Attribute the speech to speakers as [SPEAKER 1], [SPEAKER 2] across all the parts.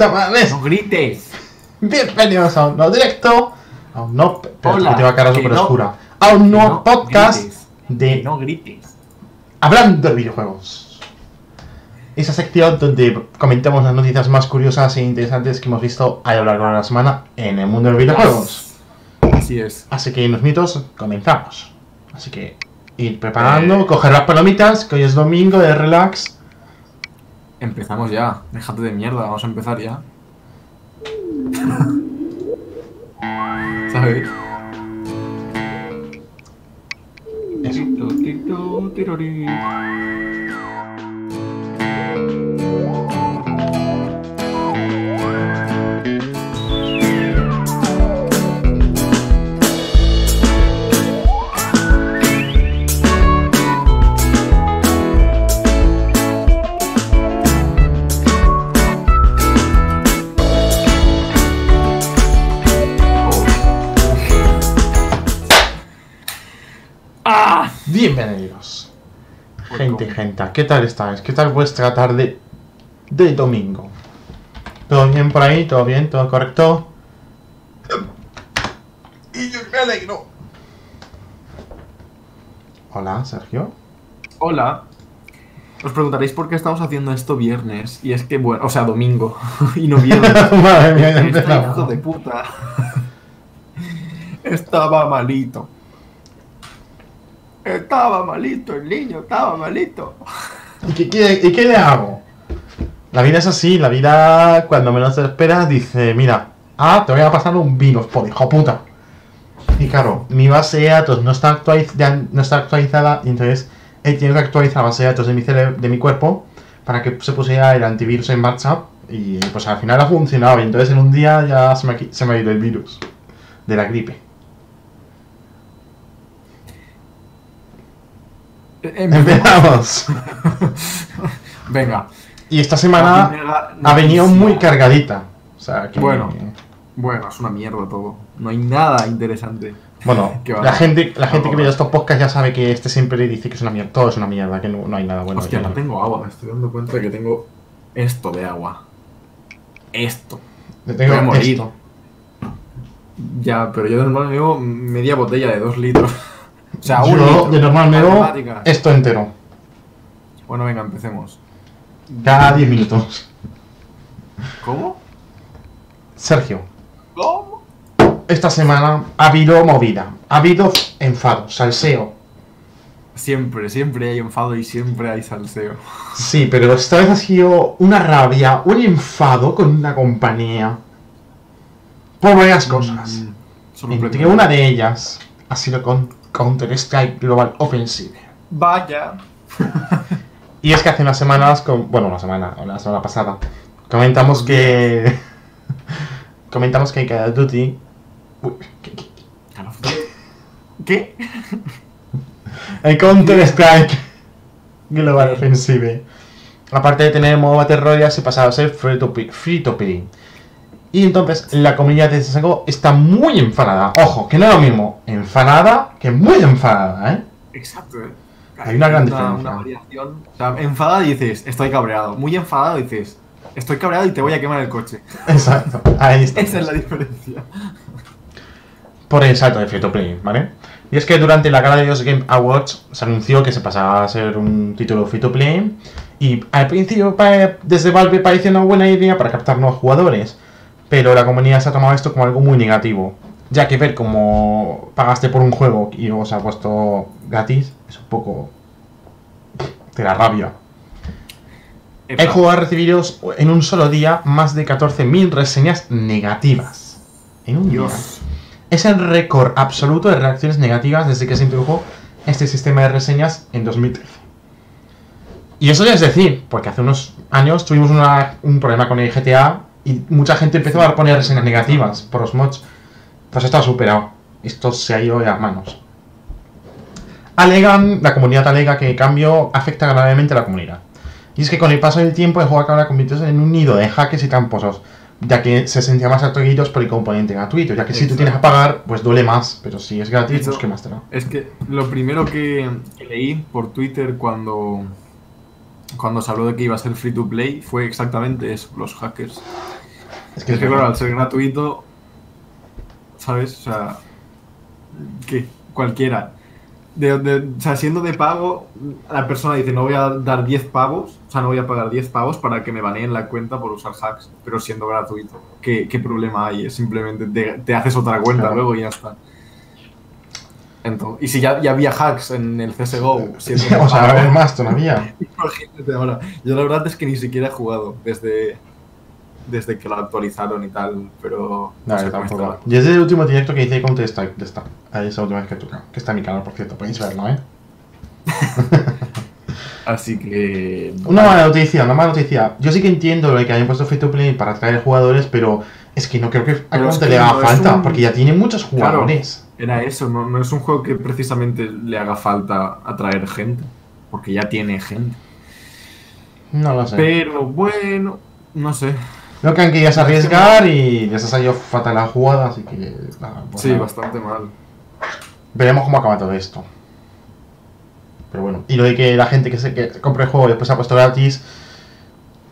[SPEAKER 1] chavales!
[SPEAKER 2] No grites.
[SPEAKER 1] Bienvenidos a un nuevo directo, a un. Pero
[SPEAKER 2] Hola,
[SPEAKER 1] tengo cara súper
[SPEAKER 2] no-
[SPEAKER 1] oscura. A un nuevo
[SPEAKER 2] no
[SPEAKER 1] podcast
[SPEAKER 2] grites.
[SPEAKER 1] de
[SPEAKER 2] No grites.
[SPEAKER 1] Hablando de videojuegos. Esa sección donde comentamos las noticias más curiosas e interesantes que hemos visto a lo largo de la semana en el mundo de los videojuegos.
[SPEAKER 2] Así es.
[SPEAKER 1] Así que unos minutos comenzamos. Así que ir preparando,
[SPEAKER 2] Eh.
[SPEAKER 1] coger las palomitas, que hoy es domingo de relax.
[SPEAKER 2] Empezamos ya. Déjate de mierda. Vamos a empezar ya. ¿Sabes?
[SPEAKER 1] ¿Qué tal estáis? ¿Qué tal vuestra tarde de domingo? ¿Todo bien por ahí? ¿Todo bien? ¿Todo correcto? Y yo me alegro. Hola, Sergio.
[SPEAKER 2] Hola. Os preguntaréis por qué estamos haciendo esto viernes. Y es que, bueno, o sea, domingo. y no viernes.
[SPEAKER 1] Madre mía, ya
[SPEAKER 2] Este hijo
[SPEAKER 1] empezamos.
[SPEAKER 2] de puta. Estaba malito. Estaba malito el niño, estaba malito.
[SPEAKER 1] ¿Y qué, y qué le hago? La vida es así, la vida cuando menos te esperas dice, mira, ah, te voy a pasar un virus, por hijo puta. Y claro, mi base de datos no está, actualiz- no está actualizada entonces he tenido que actualizar la base de datos de mi, de mi cuerpo para que se pusiera el antivirus en marcha y pues al final ha funcionado y entonces en un día ya se me se me ha ido el virus de la gripe. Empezamos.
[SPEAKER 2] Venga.
[SPEAKER 1] Y esta semana ha venido muy cargadita. O sea, que...
[SPEAKER 2] Bueno. Bueno, es una mierda todo. No hay nada interesante.
[SPEAKER 1] Bueno,
[SPEAKER 2] Que
[SPEAKER 1] la gente, la gente que ve estos podcasts ya sabe que este siempre dice que es una mierda. Todo es una mierda, que no, no hay nada bueno.
[SPEAKER 2] Hostia, no tengo agua. Me estoy dando cuenta de que tengo esto de agua. Esto.
[SPEAKER 1] Yo tengo
[SPEAKER 2] voy a morir.
[SPEAKER 1] esto.
[SPEAKER 2] Ya, pero yo de normal me media botella de dos litros. O sea, un
[SPEAKER 1] Yo
[SPEAKER 2] litro.
[SPEAKER 1] de normal me esto entero.
[SPEAKER 2] Bueno, venga, empecemos.
[SPEAKER 1] Cada 10 minutos.
[SPEAKER 2] ¿Cómo?
[SPEAKER 1] Sergio,
[SPEAKER 2] ¿Cómo?
[SPEAKER 1] esta semana ha habido movida. Ha habido enfado, salseo.
[SPEAKER 2] Siempre, siempre hay enfado y siempre hay salseo.
[SPEAKER 1] Sí, pero esta vez ha sido una rabia, un enfado con una compañía. Por varias cosas.
[SPEAKER 2] Mm,
[SPEAKER 1] Entre una de ellas ha sido con Counter-Strike Global Offensive.
[SPEAKER 2] Vaya.
[SPEAKER 1] Y es que hace unas semanas, con, bueno, una semana, o la semana pasada, comentamos que. comentamos que Call of Duty. Uy, ¿qué- qué-
[SPEAKER 2] ¿Qué?
[SPEAKER 1] El Counter-Strike Global Offensive. Aparte de tener modo Battle Royale, se pasaba a ser free to, play, free to play. Y entonces la comunidad de Sago está muy enfadada. Ojo, que no es lo mismo enfadada que muy enfadada, ¿eh?
[SPEAKER 2] Exacto, eh.
[SPEAKER 1] Hay una gran diferencia.
[SPEAKER 2] Una variación. O sea, enfadada dices, estoy cabreado. Muy enfadado dices, estoy cabreado y te voy a quemar el coche.
[SPEAKER 1] Exacto, ahí está.
[SPEAKER 2] Esa es la diferencia.
[SPEAKER 1] por el salto de free to play, ¿vale? Y es que durante la gala de los Game Awards se anunció que se pasaba a ser un título free to play y al principio desde Valve parecía una buena idea para captar nuevos jugadores, pero la comunidad se ha tomado esto como algo muy negativo, ya que ver cómo pagaste por un juego y luego se ha puesto gratis es un poco de la rabia. El juego ha recibido en un solo día más de 14.000 reseñas negativas. En un día. Es el récord absoluto de reacciones negativas desde que se introdujo este sistema de reseñas en 2013. Y eso ya es decir, porque hace unos años tuvimos una- un problema con el GTA y mucha gente empezó a poner reseñas negativas por los mods. Pues esto ha superado. Esto se ha ido de las manos. Alegan, la comunidad alega que el cambio afecta gravemente a la comunidad. Y es que con el paso del tiempo el juego acaba convirtiéndose en un nido de hackers y tramposos, ya que se sentían más atraídos por el componente gratuito, ya que si tú tienes que pagar, pues duele más, pero si es gratis, pues qué más te da.
[SPEAKER 2] Es que lo primero que leí por Twitter cuando, cuando se habló de que iba a ser free to play fue exactamente eso, los hackers.
[SPEAKER 1] Es que
[SPEAKER 2] Es
[SPEAKER 1] es
[SPEAKER 2] que claro, al ser gratuito, ¿sabes? O sea, que cualquiera. De, de- o sea, siendo de pago, la persona dice, no voy a dar 10 pavos, o sea, no voy a pagar 10 pavos para que me baneen la cuenta por usar hacks, pero siendo gratuito. ¿Qué, qué problema hay? Es simplemente te, te haces otra cuenta
[SPEAKER 1] Claro.
[SPEAKER 2] luego y ya está. Entonces, y si ya, ya había hacks en el CSGO, siendo
[SPEAKER 1] sea, a ver más todavía.
[SPEAKER 2] Imagínate ahora. Yo la verdad es que ni siquiera he jugado desde, desde que lo actualizaron y tal, pero
[SPEAKER 1] No,
[SPEAKER 2] sé
[SPEAKER 1] yo
[SPEAKER 2] cómo
[SPEAKER 1] tampoco.
[SPEAKER 2] está.
[SPEAKER 1] Y es el último directo que hice Counter Strike de esta. Ahí es la última vez que toca. Que está en mi canal, por cierto. Podéis verlo, ¿eh?
[SPEAKER 2] Así que.
[SPEAKER 1] Una mala noticia, una mala noticia. Yo sí que entiendo lo de que hayan puesto free to play para atraer jugadores, pero es que no creo que a Counter le haga
[SPEAKER 2] no
[SPEAKER 1] falta,
[SPEAKER 2] un-
[SPEAKER 1] porque ya tiene muchos
[SPEAKER 2] Claro. Era eso, no, no es un juego que precisamente le haga falta atraer gente, porque ya tiene gente.
[SPEAKER 1] No lo sé.
[SPEAKER 2] Pero bueno, no sé.
[SPEAKER 1] Creo que han querido arriesgar y les ha salido fatal la jugada, así que. nada, pues
[SPEAKER 2] Sí,
[SPEAKER 1] nada.
[SPEAKER 2] bastante mal.
[SPEAKER 1] Veremos cómo acaba todo esto. Pero bueno, y lo de que la gente que se que compre el juego y después se ha puesto gratis.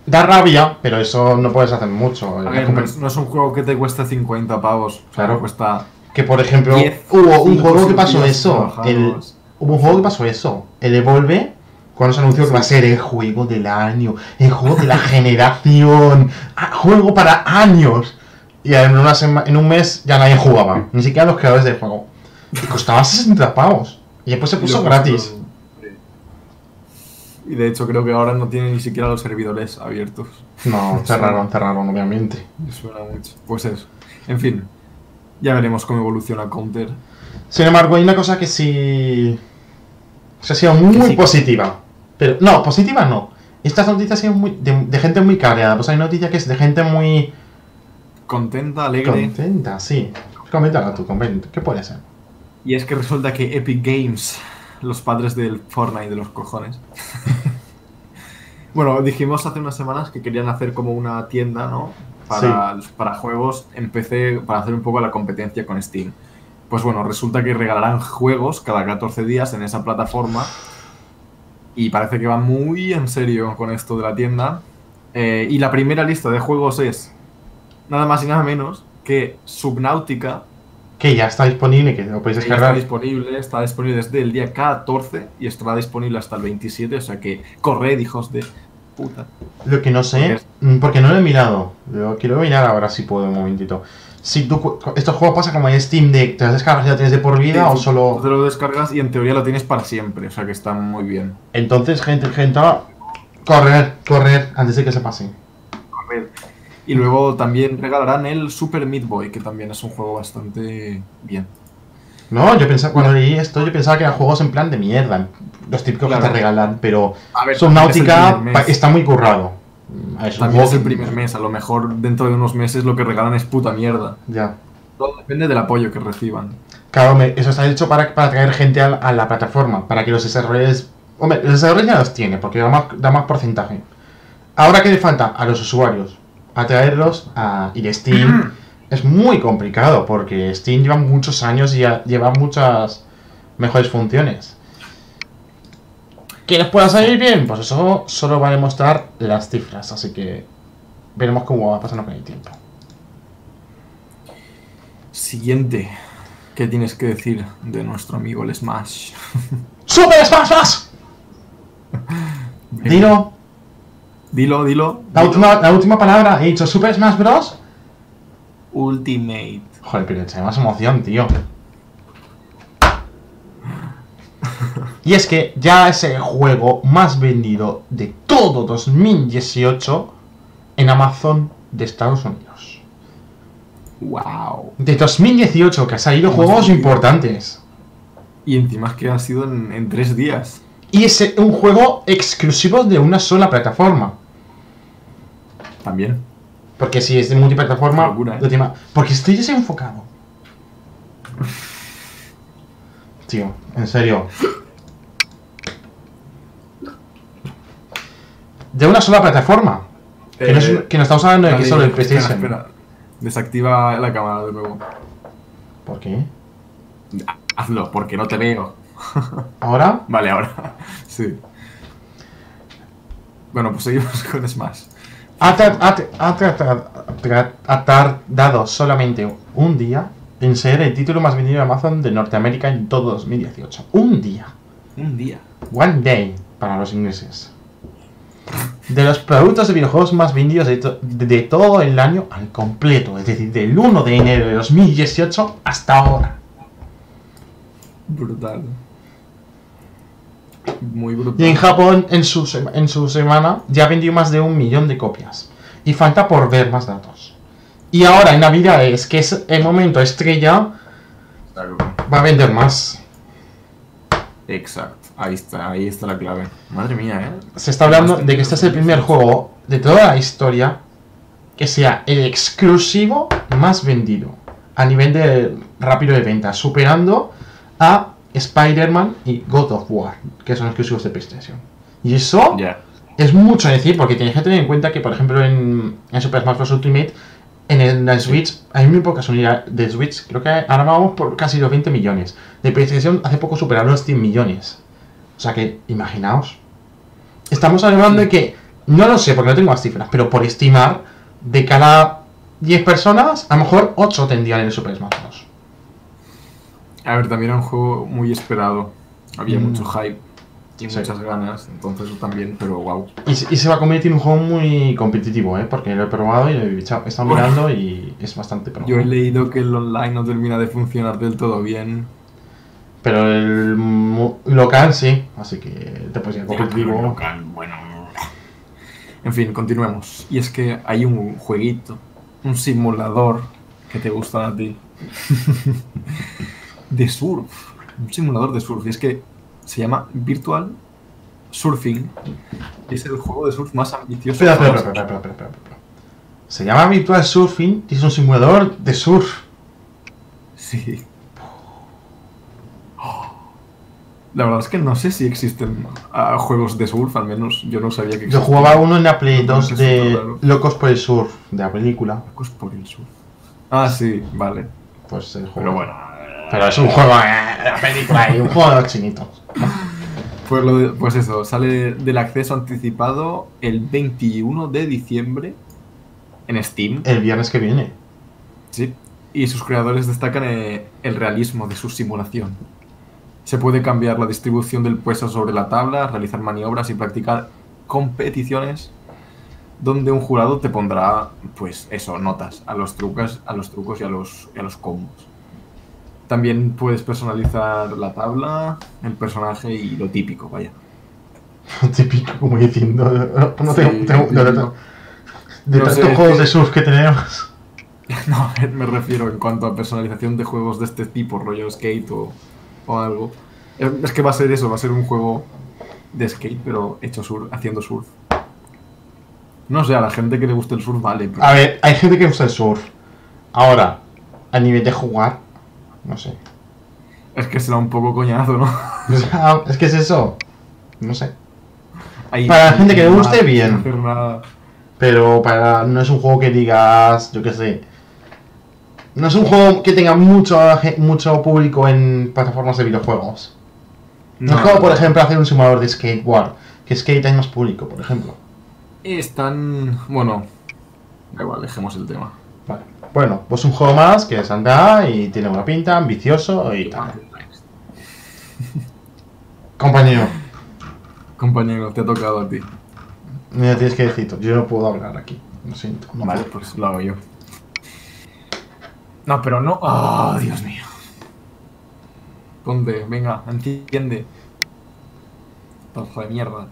[SPEAKER 1] Da rabia, pero eso no puedes hacer mucho.
[SPEAKER 2] A ver, no es, no es un juego que te cueste 50 pavos. o sea,
[SPEAKER 1] Claro.
[SPEAKER 2] cuesta.
[SPEAKER 1] Que por ejemplo,
[SPEAKER 2] 10,
[SPEAKER 1] hubo un juego que pasó eso. El, hubo un juego que pasó eso. El Evolve, cuando se anunció que va a ser el juego del año, el juego de la generación, juego para años. Y en, una sema- en un mes ya nadie jugaba, ni siquiera los creadores del juego. Y costaba 60 pavos. Y después se puso gratis.
[SPEAKER 2] Y de hecho creo que ahora no tiene ni siquiera los servidores abiertos.
[SPEAKER 1] No, cerraron, cerraron, obviamente.
[SPEAKER 2] Me suena mucho. Pues eso. En fin. Ya veremos cómo evoluciona Counter.
[SPEAKER 1] Sin embargo, hay una cosa que sí. Se ha sido muy
[SPEAKER 2] sí.
[SPEAKER 1] positiva. Pero, no, positiva no. Estas noticias han sido muy, de, de gente muy cabreada. Pues hay noticias que es de gente muy
[SPEAKER 2] Contenta, alegre.
[SPEAKER 1] contenta, sí. Coméntala tú, comenta. ¿Qué puede ser?
[SPEAKER 2] Y es que resulta que Epic Games, los padres del Fortnite de los cojones. bueno, dijimos hace unas semanas que querían hacer como una tienda, ¿no? Para, para juegos en PC, para hacer un poco la competencia con Steam. Pues bueno, resulta que regalarán juegos cada 14 días en esa plataforma. Y parece que va muy en serio con esto de la tienda. Eh, y la primera lista de juegos es nada más y nada menos que Subnautica,
[SPEAKER 1] Que ya está disponible, que lo podéis
[SPEAKER 2] ya está
[SPEAKER 1] descargar.
[SPEAKER 2] disponible, está disponible desde el día 14 y estará disponible hasta el 27, o sea que corred, hijos de puta.
[SPEAKER 1] Lo que no sé, mm, porque no lo he mirado. Lo quiero mirar ahora si puedo un momentito. Si tú, estos juegos pasa como en Steam de te las descargas y la tienes de por vida
[SPEAKER 2] Sí,
[SPEAKER 1] o solo.
[SPEAKER 2] te lo descargas y en teoría lo tienes para siempre, o sea que está muy bien.
[SPEAKER 1] Entonces, gente, gente, correr, correr antes de que se pase.
[SPEAKER 2] Corred. Y luego también regalarán el Super Meat Boy, que también es un juego bastante bien.
[SPEAKER 1] No, yo pensaba, cuando leí esto, yo pensaba que eran juegos en plan de mierda. Los típicos
[SPEAKER 2] Claro.
[SPEAKER 1] que te regalan, pero
[SPEAKER 2] A ver,
[SPEAKER 1] Subnautica
[SPEAKER 2] es
[SPEAKER 1] está muy currado. Es un
[SPEAKER 2] También es el primer mes, a lo mejor dentro de unos meses lo que regalan es puta mierda.
[SPEAKER 1] Ya.
[SPEAKER 2] Todo depende del apoyo que reciban.
[SPEAKER 1] Claro, me- eso está hecho para, para atraer gente a, la- a la plataforma, para que los desarrolladores... Hombre, los desarrolladores ya los tiene, porque da más, da más porcentaje. Ahora, ¿qué le falta? A los usuarios. Atraerlos a... Y Steam es muy complicado, porque Steam lleva muchos años y lleva muchas mejores funciones. ¿Que les pueda salir bien? Pues eso solo va a demostrar las cifras, así que veremos cómo va pasando con el tiempo.
[SPEAKER 2] Siguiente. ¿Qué tienes que decir de nuestro amigo el Smash?
[SPEAKER 1] ¡Super Smash Bros! Dilo,
[SPEAKER 2] Dilo, dilo.
[SPEAKER 1] La
[SPEAKER 2] dilo.
[SPEAKER 1] última, la última palabra, he dicho Super Smash Bros.
[SPEAKER 2] Ultimate.
[SPEAKER 1] Joder, pero más emoción, tío. Y es que ya es el juego más vendido de todo 2018 en Amazon de Estados Unidos.
[SPEAKER 2] ¡Wow!
[SPEAKER 1] De 2018, que ha salido juegos importantes.
[SPEAKER 2] Y encima es que ha sido en, en tres días.
[SPEAKER 1] Y es un juego exclusivo de una sola plataforma.
[SPEAKER 2] También.
[SPEAKER 1] Porque si es de multiplataforma,
[SPEAKER 2] ¿eh?
[SPEAKER 1] lo tema- porque estoy desenfocado. Tío, en serio. De una sola plataforma. Que, no, es-
[SPEAKER 2] Eh,
[SPEAKER 1] que no estamos hablando de que solo el
[SPEAKER 2] espera,
[SPEAKER 1] PlayStation.
[SPEAKER 2] espera. Desactiva la cámara de nuevo.
[SPEAKER 1] ¿Por qué?
[SPEAKER 2] Hazlo, porque no te veo.
[SPEAKER 1] ¿Ahora?
[SPEAKER 2] Vale, ahora. sí. Bueno, pues seguimos con Smash.
[SPEAKER 1] Ha, tardado solamente un día en ser el título más vendido de Amazon de Norteamérica en todo 2018. Un día.
[SPEAKER 2] Un día.
[SPEAKER 1] One day para los ingleses. De los productos de videojuegos más vendidos de, to- de- de todo el año al completo, es decir, del 1 de enero de 2018 hasta ahora.
[SPEAKER 2] Brutal. Muy brutal.
[SPEAKER 1] Y en Japón, en su, en su semana, ya vendió más de un millón de copias. Y falta por ver más datos. Y ahora en Navidades, que es el momento estrella, va a vender más.
[SPEAKER 2] Exacto. Ahí está, ahí está la clave. Madre mía, ¿eh?
[SPEAKER 1] Se está hablando de que este es el primer juego de toda la historia que sea el exclusivo más vendido a nivel de rápido de venta, superando a Spider-Man y God of War, que son exclusivos de PlayStation. Y eso es mucho decir, porque tienes que tener en cuenta que, por ejemplo, en, en Super Smash Bros. Ultimate, en el, la Switch, hay muy pocas unidades de Switch, creo que ahora vamos por casi los 20 millones. De PlayStation hace poco superaron los 100 millones. O sea que, imaginaos. Estamos hablando de que, no lo sé porque no tengo las cifras, pero por estimar, de cada 10 personas, a lo mejor 8 tendrían el Super Smash Bros.
[SPEAKER 2] A ver, también era un juego muy esperado. Había
[SPEAKER 1] Mm.
[SPEAKER 2] mucho hype y
[SPEAKER 1] Sí.
[SPEAKER 2] muchas ganas, entonces eso también, pero wow.
[SPEAKER 1] Y, se- y se va a convertir en un juego muy competitivo, ¿eh? Porque lo he probado y lo he echado- he estado
[SPEAKER 2] Bueno.
[SPEAKER 1] mirando y es bastante pro.
[SPEAKER 2] Yo he leído que el online no termina de funcionar del todo bien.
[SPEAKER 1] Pero el local sí, así que te puedes ir competitivo.
[SPEAKER 2] local, bueno. En fin, continuemos. Y es que hay un jueguito, un simulador que te gusta a ti. de surf. Un simulador de surf. Y es que se llama Virtual Surfing. Y es el juego de surf más ambicioso.
[SPEAKER 1] Espera, espera,
[SPEAKER 2] jamás
[SPEAKER 1] espera, espera, espera, espera, espera. Se llama Virtual Surfing y es un simulador de surf.
[SPEAKER 2] Sí. La verdad es que no sé si existen ah, juegos de surf, al menos yo no sabía que
[SPEAKER 1] Yo
[SPEAKER 2] existían.
[SPEAKER 1] jugaba uno en la Play
[SPEAKER 2] No,
[SPEAKER 1] 2
[SPEAKER 2] es
[SPEAKER 1] de. Locos por el Surf, de la película.
[SPEAKER 2] Locos por el surf. Ah, sí, vale.
[SPEAKER 1] Pues el juego.
[SPEAKER 2] Pero bueno.
[SPEAKER 1] Pero es un juego eh, de la película y un juego de los chinitos.
[SPEAKER 2] Pues, lo de- pues eso, sale del acceso anticipado el 21 de diciembre en Steam.
[SPEAKER 1] El viernes que viene.
[SPEAKER 2] Sí. Y sus creadores destacan eh, el realismo de su simulación. Se puede cambiar la distribución del peso sobre la tabla, realizar maniobras y practicar competiciones donde un jurado te pondrá, pues eso, notas a los trucos, a los trucos y a los, y a los combos. También puedes personalizar la tabla, el personaje y lo típico, vaya.
[SPEAKER 1] Típico, como diciendo. No, no tengo.
[SPEAKER 2] Sí,
[SPEAKER 1] tengo- de, de- de
[SPEAKER 2] No
[SPEAKER 1] tantos
[SPEAKER 2] sé,
[SPEAKER 1] juegos
[SPEAKER 2] que-
[SPEAKER 1] de surf que tenemos.
[SPEAKER 2] No, me refiero en cuanto a personalización de juegos de este tipo, rollo skate o, o algo. Es es que va a ser eso, va a ser un juego de skate, pero hecho surf, haciendo surf. No sé, a la gente que le guste el surf, vale. pero-
[SPEAKER 1] A ver, hay gente que usa el surf. Ahora, a nivel de jugar, no sé.
[SPEAKER 2] Es que será un poco coñazo, ¿no?
[SPEAKER 1] Es que es eso. No sé.
[SPEAKER 2] Ahí-
[SPEAKER 1] Para la gente que le guste, bien. Pero para no es un juego que digas, yo qué sé. No es un juego que tenga mucho, mucho público en plataformas de videojuegos. No, es como, por ejemplo, hacer un simulador de skateboard. Que skate hay más público, por ejemplo.
[SPEAKER 2] Están. Bueno, da igual, dejemos el tema.
[SPEAKER 1] Bueno, pues un juego más que saldrá y tiene una pinta, ambicioso y tal. Compañero,
[SPEAKER 2] Compañero, te ha tocado a ti.
[SPEAKER 1] me tienes que decir, yo no puedo hablar aquí. Lo siento. no
[SPEAKER 2] Vale,
[SPEAKER 1] puedo.
[SPEAKER 2] pues lo hago yo. No, pero no. ¡Oh, Dios mío! Ponte, venga, entiende. Pedazo de mierda.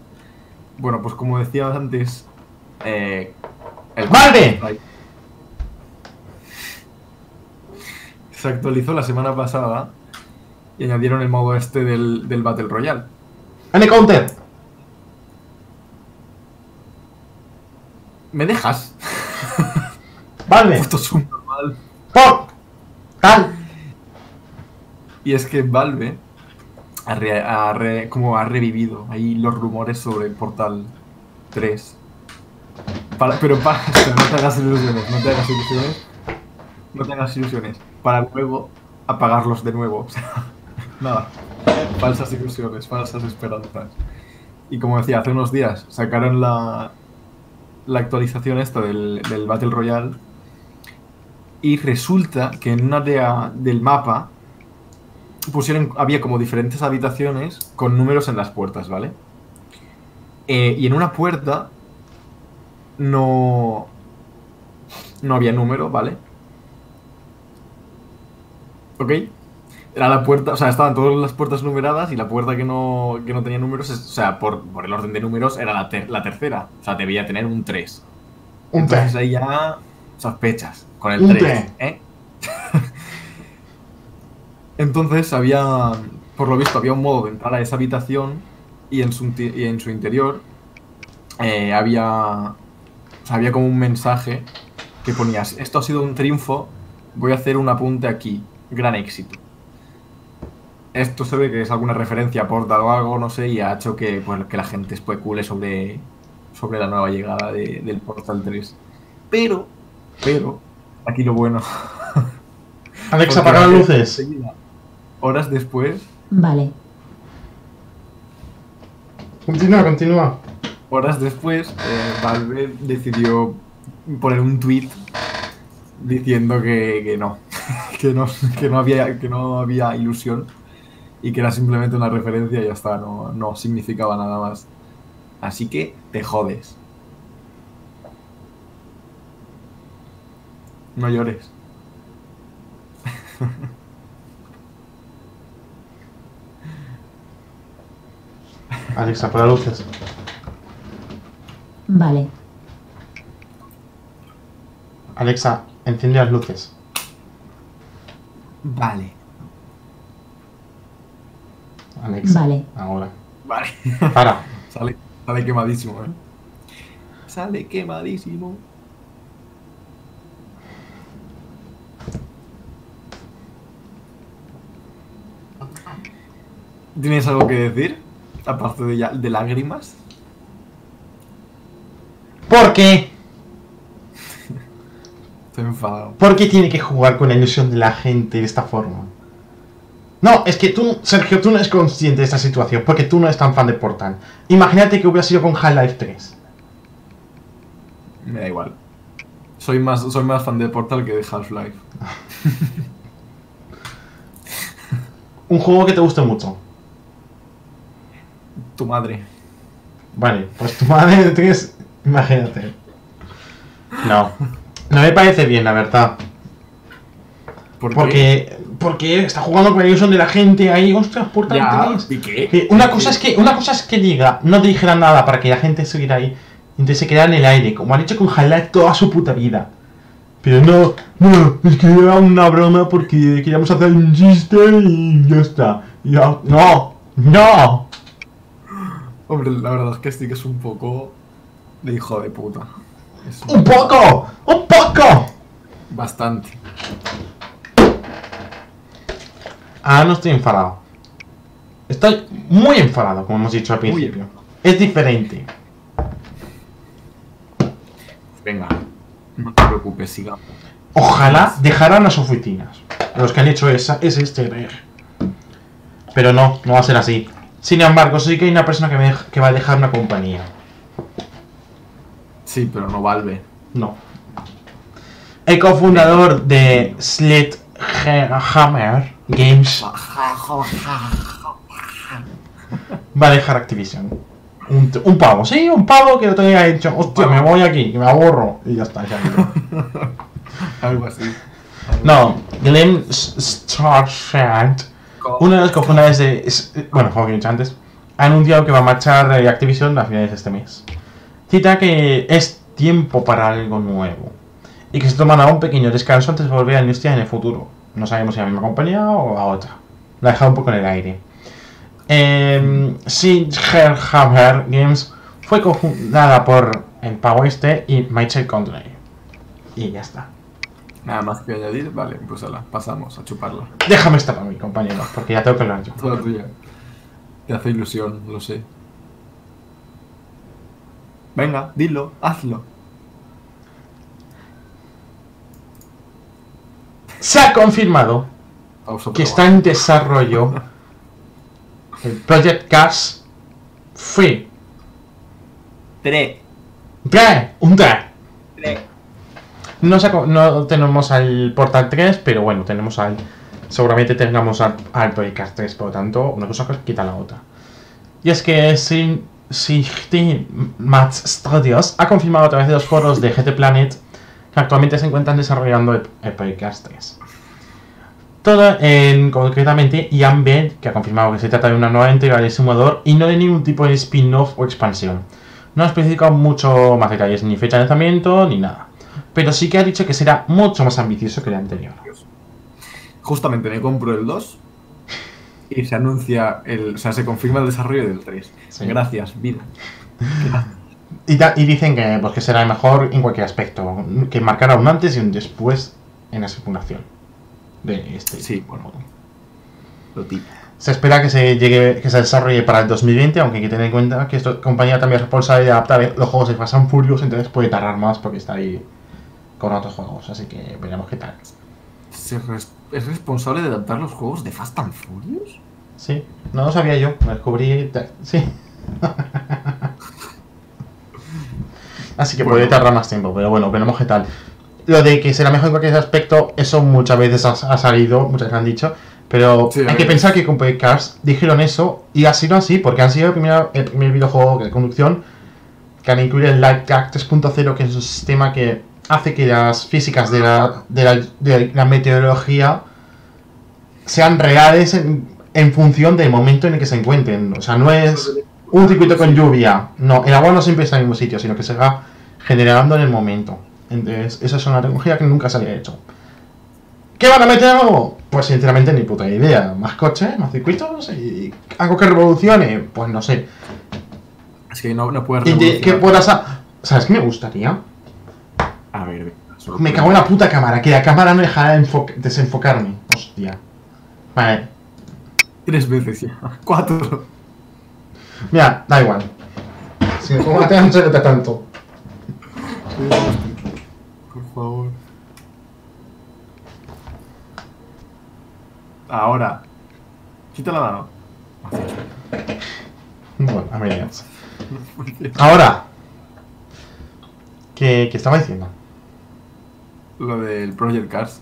[SPEAKER 2] Bueno, pues como decía antes, eh, el
[SPEAKER 1] ¡Valve!
[SPEAKER 2] Se actualizó la semana pasada y añadieron el modo este del, del Battle Royale.
[SPEAKER 1] ¡N counter!
[SPEAKER 2] ¿Me dejas?
[SPEAKER 1] ¡Valve!
[SPEAKER 2] Esto es un normal.
[SPEAKER 1] ¡Por! ¡Tal!
[SPEAKER 2] Y es que Valve ha, re- ha re- como ha revivido ahí los rumores sobre Portal 3. Para- pero para, no te hagas ilusiones, no te hagas ilusiones. No te hagas ilusiones. Para luego apagarlos de nuevo. O sea, nada. Falsas ilusiones, falsas esperanzas. Y como decía, hace unos días sacaron la, la actualización esta del, del Battle Royale. Y resulta que en una área del mapa pusieron, había como diferentes habitaciones con números en las puertas, ¿vale? Eh, y en una puerta no, no había número, ¿vale? ¿Ok? Era la puerta, o sea, estaban todas las puertas numeradas y la puerta que no, que no tenía números, o sea, por, por el orden de números era la, ter- la tercera. O sea, debía tener un 3.
[SPEAKER 1] Un
[SPEAKER 2] Entonces ahí ya sospechas con el
[SPEAKER 1] Un
[SPEAKER 2] 3,
[SPEAKER 1] té.
[SPEAKER 2] ¿eh? Entonces había, por lo visto, había un modo de entrar a esa habitación y en su, y en su interior eh, había, o sea, había como un mensaje que ponías, esto ha sido un triunfo, voy a hacer un apunte aquí, gran éxito. Esto se ve que es alguna referencia a Portal o algo, no sé, y ha hecho que, pues, que la gente especule sobre, sobre la nueva llegada de- del Portal 3. Pero, pero, aquí lo bueno.
[SPEAKER 1] Alexa,
[SPEAKER 2] Porque
[SPEAKER 1] apaga las luces.
[SPEAKER 2] Horas después,
[SPEAKER 3] Vale.
[SPEAKER 1] Continúa, continúa.
[SPEAKER 2] horas después, eh, Valve decidió poner un tweet diciendo que, que no, que no, que no había, que no había ilusión y que era simplemente una referencia y ya está, no, no significaba nada más. Así que te jodes. No llores.
[SPEAKER 1] Alexa, las luces.
[SPEAKER 3] Vale.
[SPEAKER 1] Alexa, enciende las luces.
[SPEAKER 2] Vale.
[SPEAKER 1] Alexa.
[SPEAKER 3] Vale.
[SPEAKER 1] Ahora.
[SPEAKER 2] Vale.
[SPEAKER 1] Para.
[SPEAKER 2] Sale, sale quemadísimo, ¿eh? Sale quemadísimo. ¿Tienes algo que decir? Aparte de, ya- de lágrimas.
[SPEAKER 1] ¿Por qué?
[SPEAKER 2] Enfadado.
[SPEAKER 1] ¿Por qué tiene que jugar con la ilusión de la gente de esta forma? No, es que tú, Sergio, tú no eres consciente de esta situación porque tú no eres tan fan de Portal. Imagínate que hubiera sido con Half-Life 3.
[SPEAKER 2] Me da igual. Soy más, soy más fan de Portal que de Half-Life.
[SPEAKER 1] Un juego que te guste mucho.
[SPEAKER 2] Tu madre.
[SPEAKER 1] Vale, pues tu madre tienes. Imagínate. No. No me parece bien, la verdad.
[SPEAKER 2] ¿Por qué?
[SPEAKER 1] Porque. Porque está jugando con la ilusión de la gente ahí. Ostras, Portal
[SPEAKER 2] Ya,
[SPEAKER 1] 3.
[SPEAKER 2] ¿y qué?
[SPEAKER 1] Que una cosa es que una cosa es que diga, no te dijera nada para que la gente siguiera ahí. Y entonces se queda en el aire, como han hecho con Half-Life toda su puta vida. Pero no, no, es que era una broma porque queríamos hacer un chiste y ya está. Ya, no, no.
[SPEAKER 2] Hombre, la verdad es que sí que es un poco de hijo de puta. Es
[SPEAKER 1] Un poco, un poco.
[SPEAKER 2] Bastante.
[SPEAKER 1] Ah, no estoy enfadado. Estoy muy enfadado, como hemos dicho al principio. Es diferente.
[SPEAKER 2] Venga, no te preocupes, sigamos.
[SPEAKER 1] Ojalá dejaran las oficinas. Los que han hecho esa, ese easter egg. Pero no, no va a ser así. Sin embargo, sí que hay una persona que, me que va a dejar una compañía.
[SPEAKER 2] Sí, pero no Valve.
[SPEAKER 1] No. El cofundador de Sledgehammer Games va a dejar Activision. Un, pavo, sí, un pavo que lo tenía hecho. Hostia, me voy aquí, que me aburro. Y ya está, ya.
[SPEAKER 2] Algo así.
[SPEAKER 1] No, Glenn Starshant, uno de los cofundadores de. Bueno, dicho antes, ha anunciado que va a marchar Activision a finales de este mes. Cita que es tiempo para algo nuevo y que se tomará un pequeño descanso antes de volver a la industria en el futuro. No sabemos si a la misma compañía o a otra. La ha dejado un poco en el aire. Eh, Hammer Games fue cofundada por el Este y Michael Condrey. Y ya está.
[SPEAKER 2] Nada más que añadir, vale, pues ala, pasamos a chuparla.
[SPEAKER 1] Déjame estar a mi compañero, porque ya tengo que hablar yo.
[SPEAKER 2] Toda tuya. Te hace ilusión, lo sé. Venga, dilo, hazlo.
[SPEAKER 1] Se ha confirmado que está en desarrollo el Project Cars Free.
[SPEAKER 2] 3.
[SPEAKER 1] 3, un 3. No, no, tenemos al Portal 3, pero bueno, tenemos al. Seguramente tengamos al, al Project Cars 3, por lo tanto, una cosa quita la otra. Y es que Sin, Sin Match Studios ha confirmado a través de los foros de GT Planet que actualmente se encuentran desarrollando el, Cars 3. Todo en, concretamente Ian que ha confirmado que se trata de una nueva entrega del simulador y no de ningún tipo de spin-off o expansión. No ha especificado mucho más detalles, ni fecha de lanzamiento, ni nada. Pero sí que ha dicho que será mucho más ambicioso que el anterior.
[SPEAKER 2] Justamente me compro el 2 y se anuncia, el, o sea, se confirma el desarrollo del 3. Gracias, vida.
[SPEAKER 1] Y, y, dicen que, pues, que será mejor en cualquier aspecto, que marcará un antes y un después en la simulación de este.
[SPEAKER 2] Sí, bueno. Lo típico.
[SPEAKER 1] Se espera que se llegue, que se desarrolle para el 2020, aunque hay que tener en cuenta que esta compañía también es responsable de adaptar los juegos de Fast and Furious, entonces puede tardar más porque está ahí con otros juegos, así que veremos qué tal.
[SPEAKER 2] ¿Es responsable de adaptar los juegos de Fast and Furious?
[SPEAKER 1] Sí, no lo sabía yo, lo descubrí. Sí. así que puede tardar más tiempo, pero bueno, veremos qué tal lo de que será mejor en cualquier aspecto, eso muchas veces ha, salido, muchas veces han dicho. Pero hay que pensar que con Cars dijeron eso y ha sido así, porque han sido el primer, el primer videojuego de conducción que han incluido el Lightcrack 3.0, que es un sistema que hace que las físicas de la, de la, meteorología sean reales en, en, función del momento en el que se encuentren. O sea, no es un circuito con lluvia. No, el agua no siempre está en el mismo sitio, sino que se va generando en el momento. Entonces, esa es una tecnología que nunca se había hecho. ¿Qué van a meter nuevo? Pues sinceramente ni puta idea. Más coches, más circuitos y algo que revolucione. Pues no sé.
[SPEAKER 2] Es que no, no puedes revolucionar.
[SPEAKER 1] ¿Qué puedas ¿Sabes qué me gustaría?
[SPEAKER 2] A ver,
[SPEAKER 1] me cago en la puta cámara, que la cámara no deja de desenfocarme. Hostia. Vale.
[SPEAKER 2] Tres veces ya. Cuatro.
[SPEAKER 1] Mira, da igual. Si me pongo a no se nota tanto
[SPEAKER 2] favor. Ahora. Quita la mano.
[SPEAKER 1] Bueno, a medias. Ahora. ¿Qué, ¿Qué, estaba diciendo?
[SPEAKER 2] Lo del Project Cars.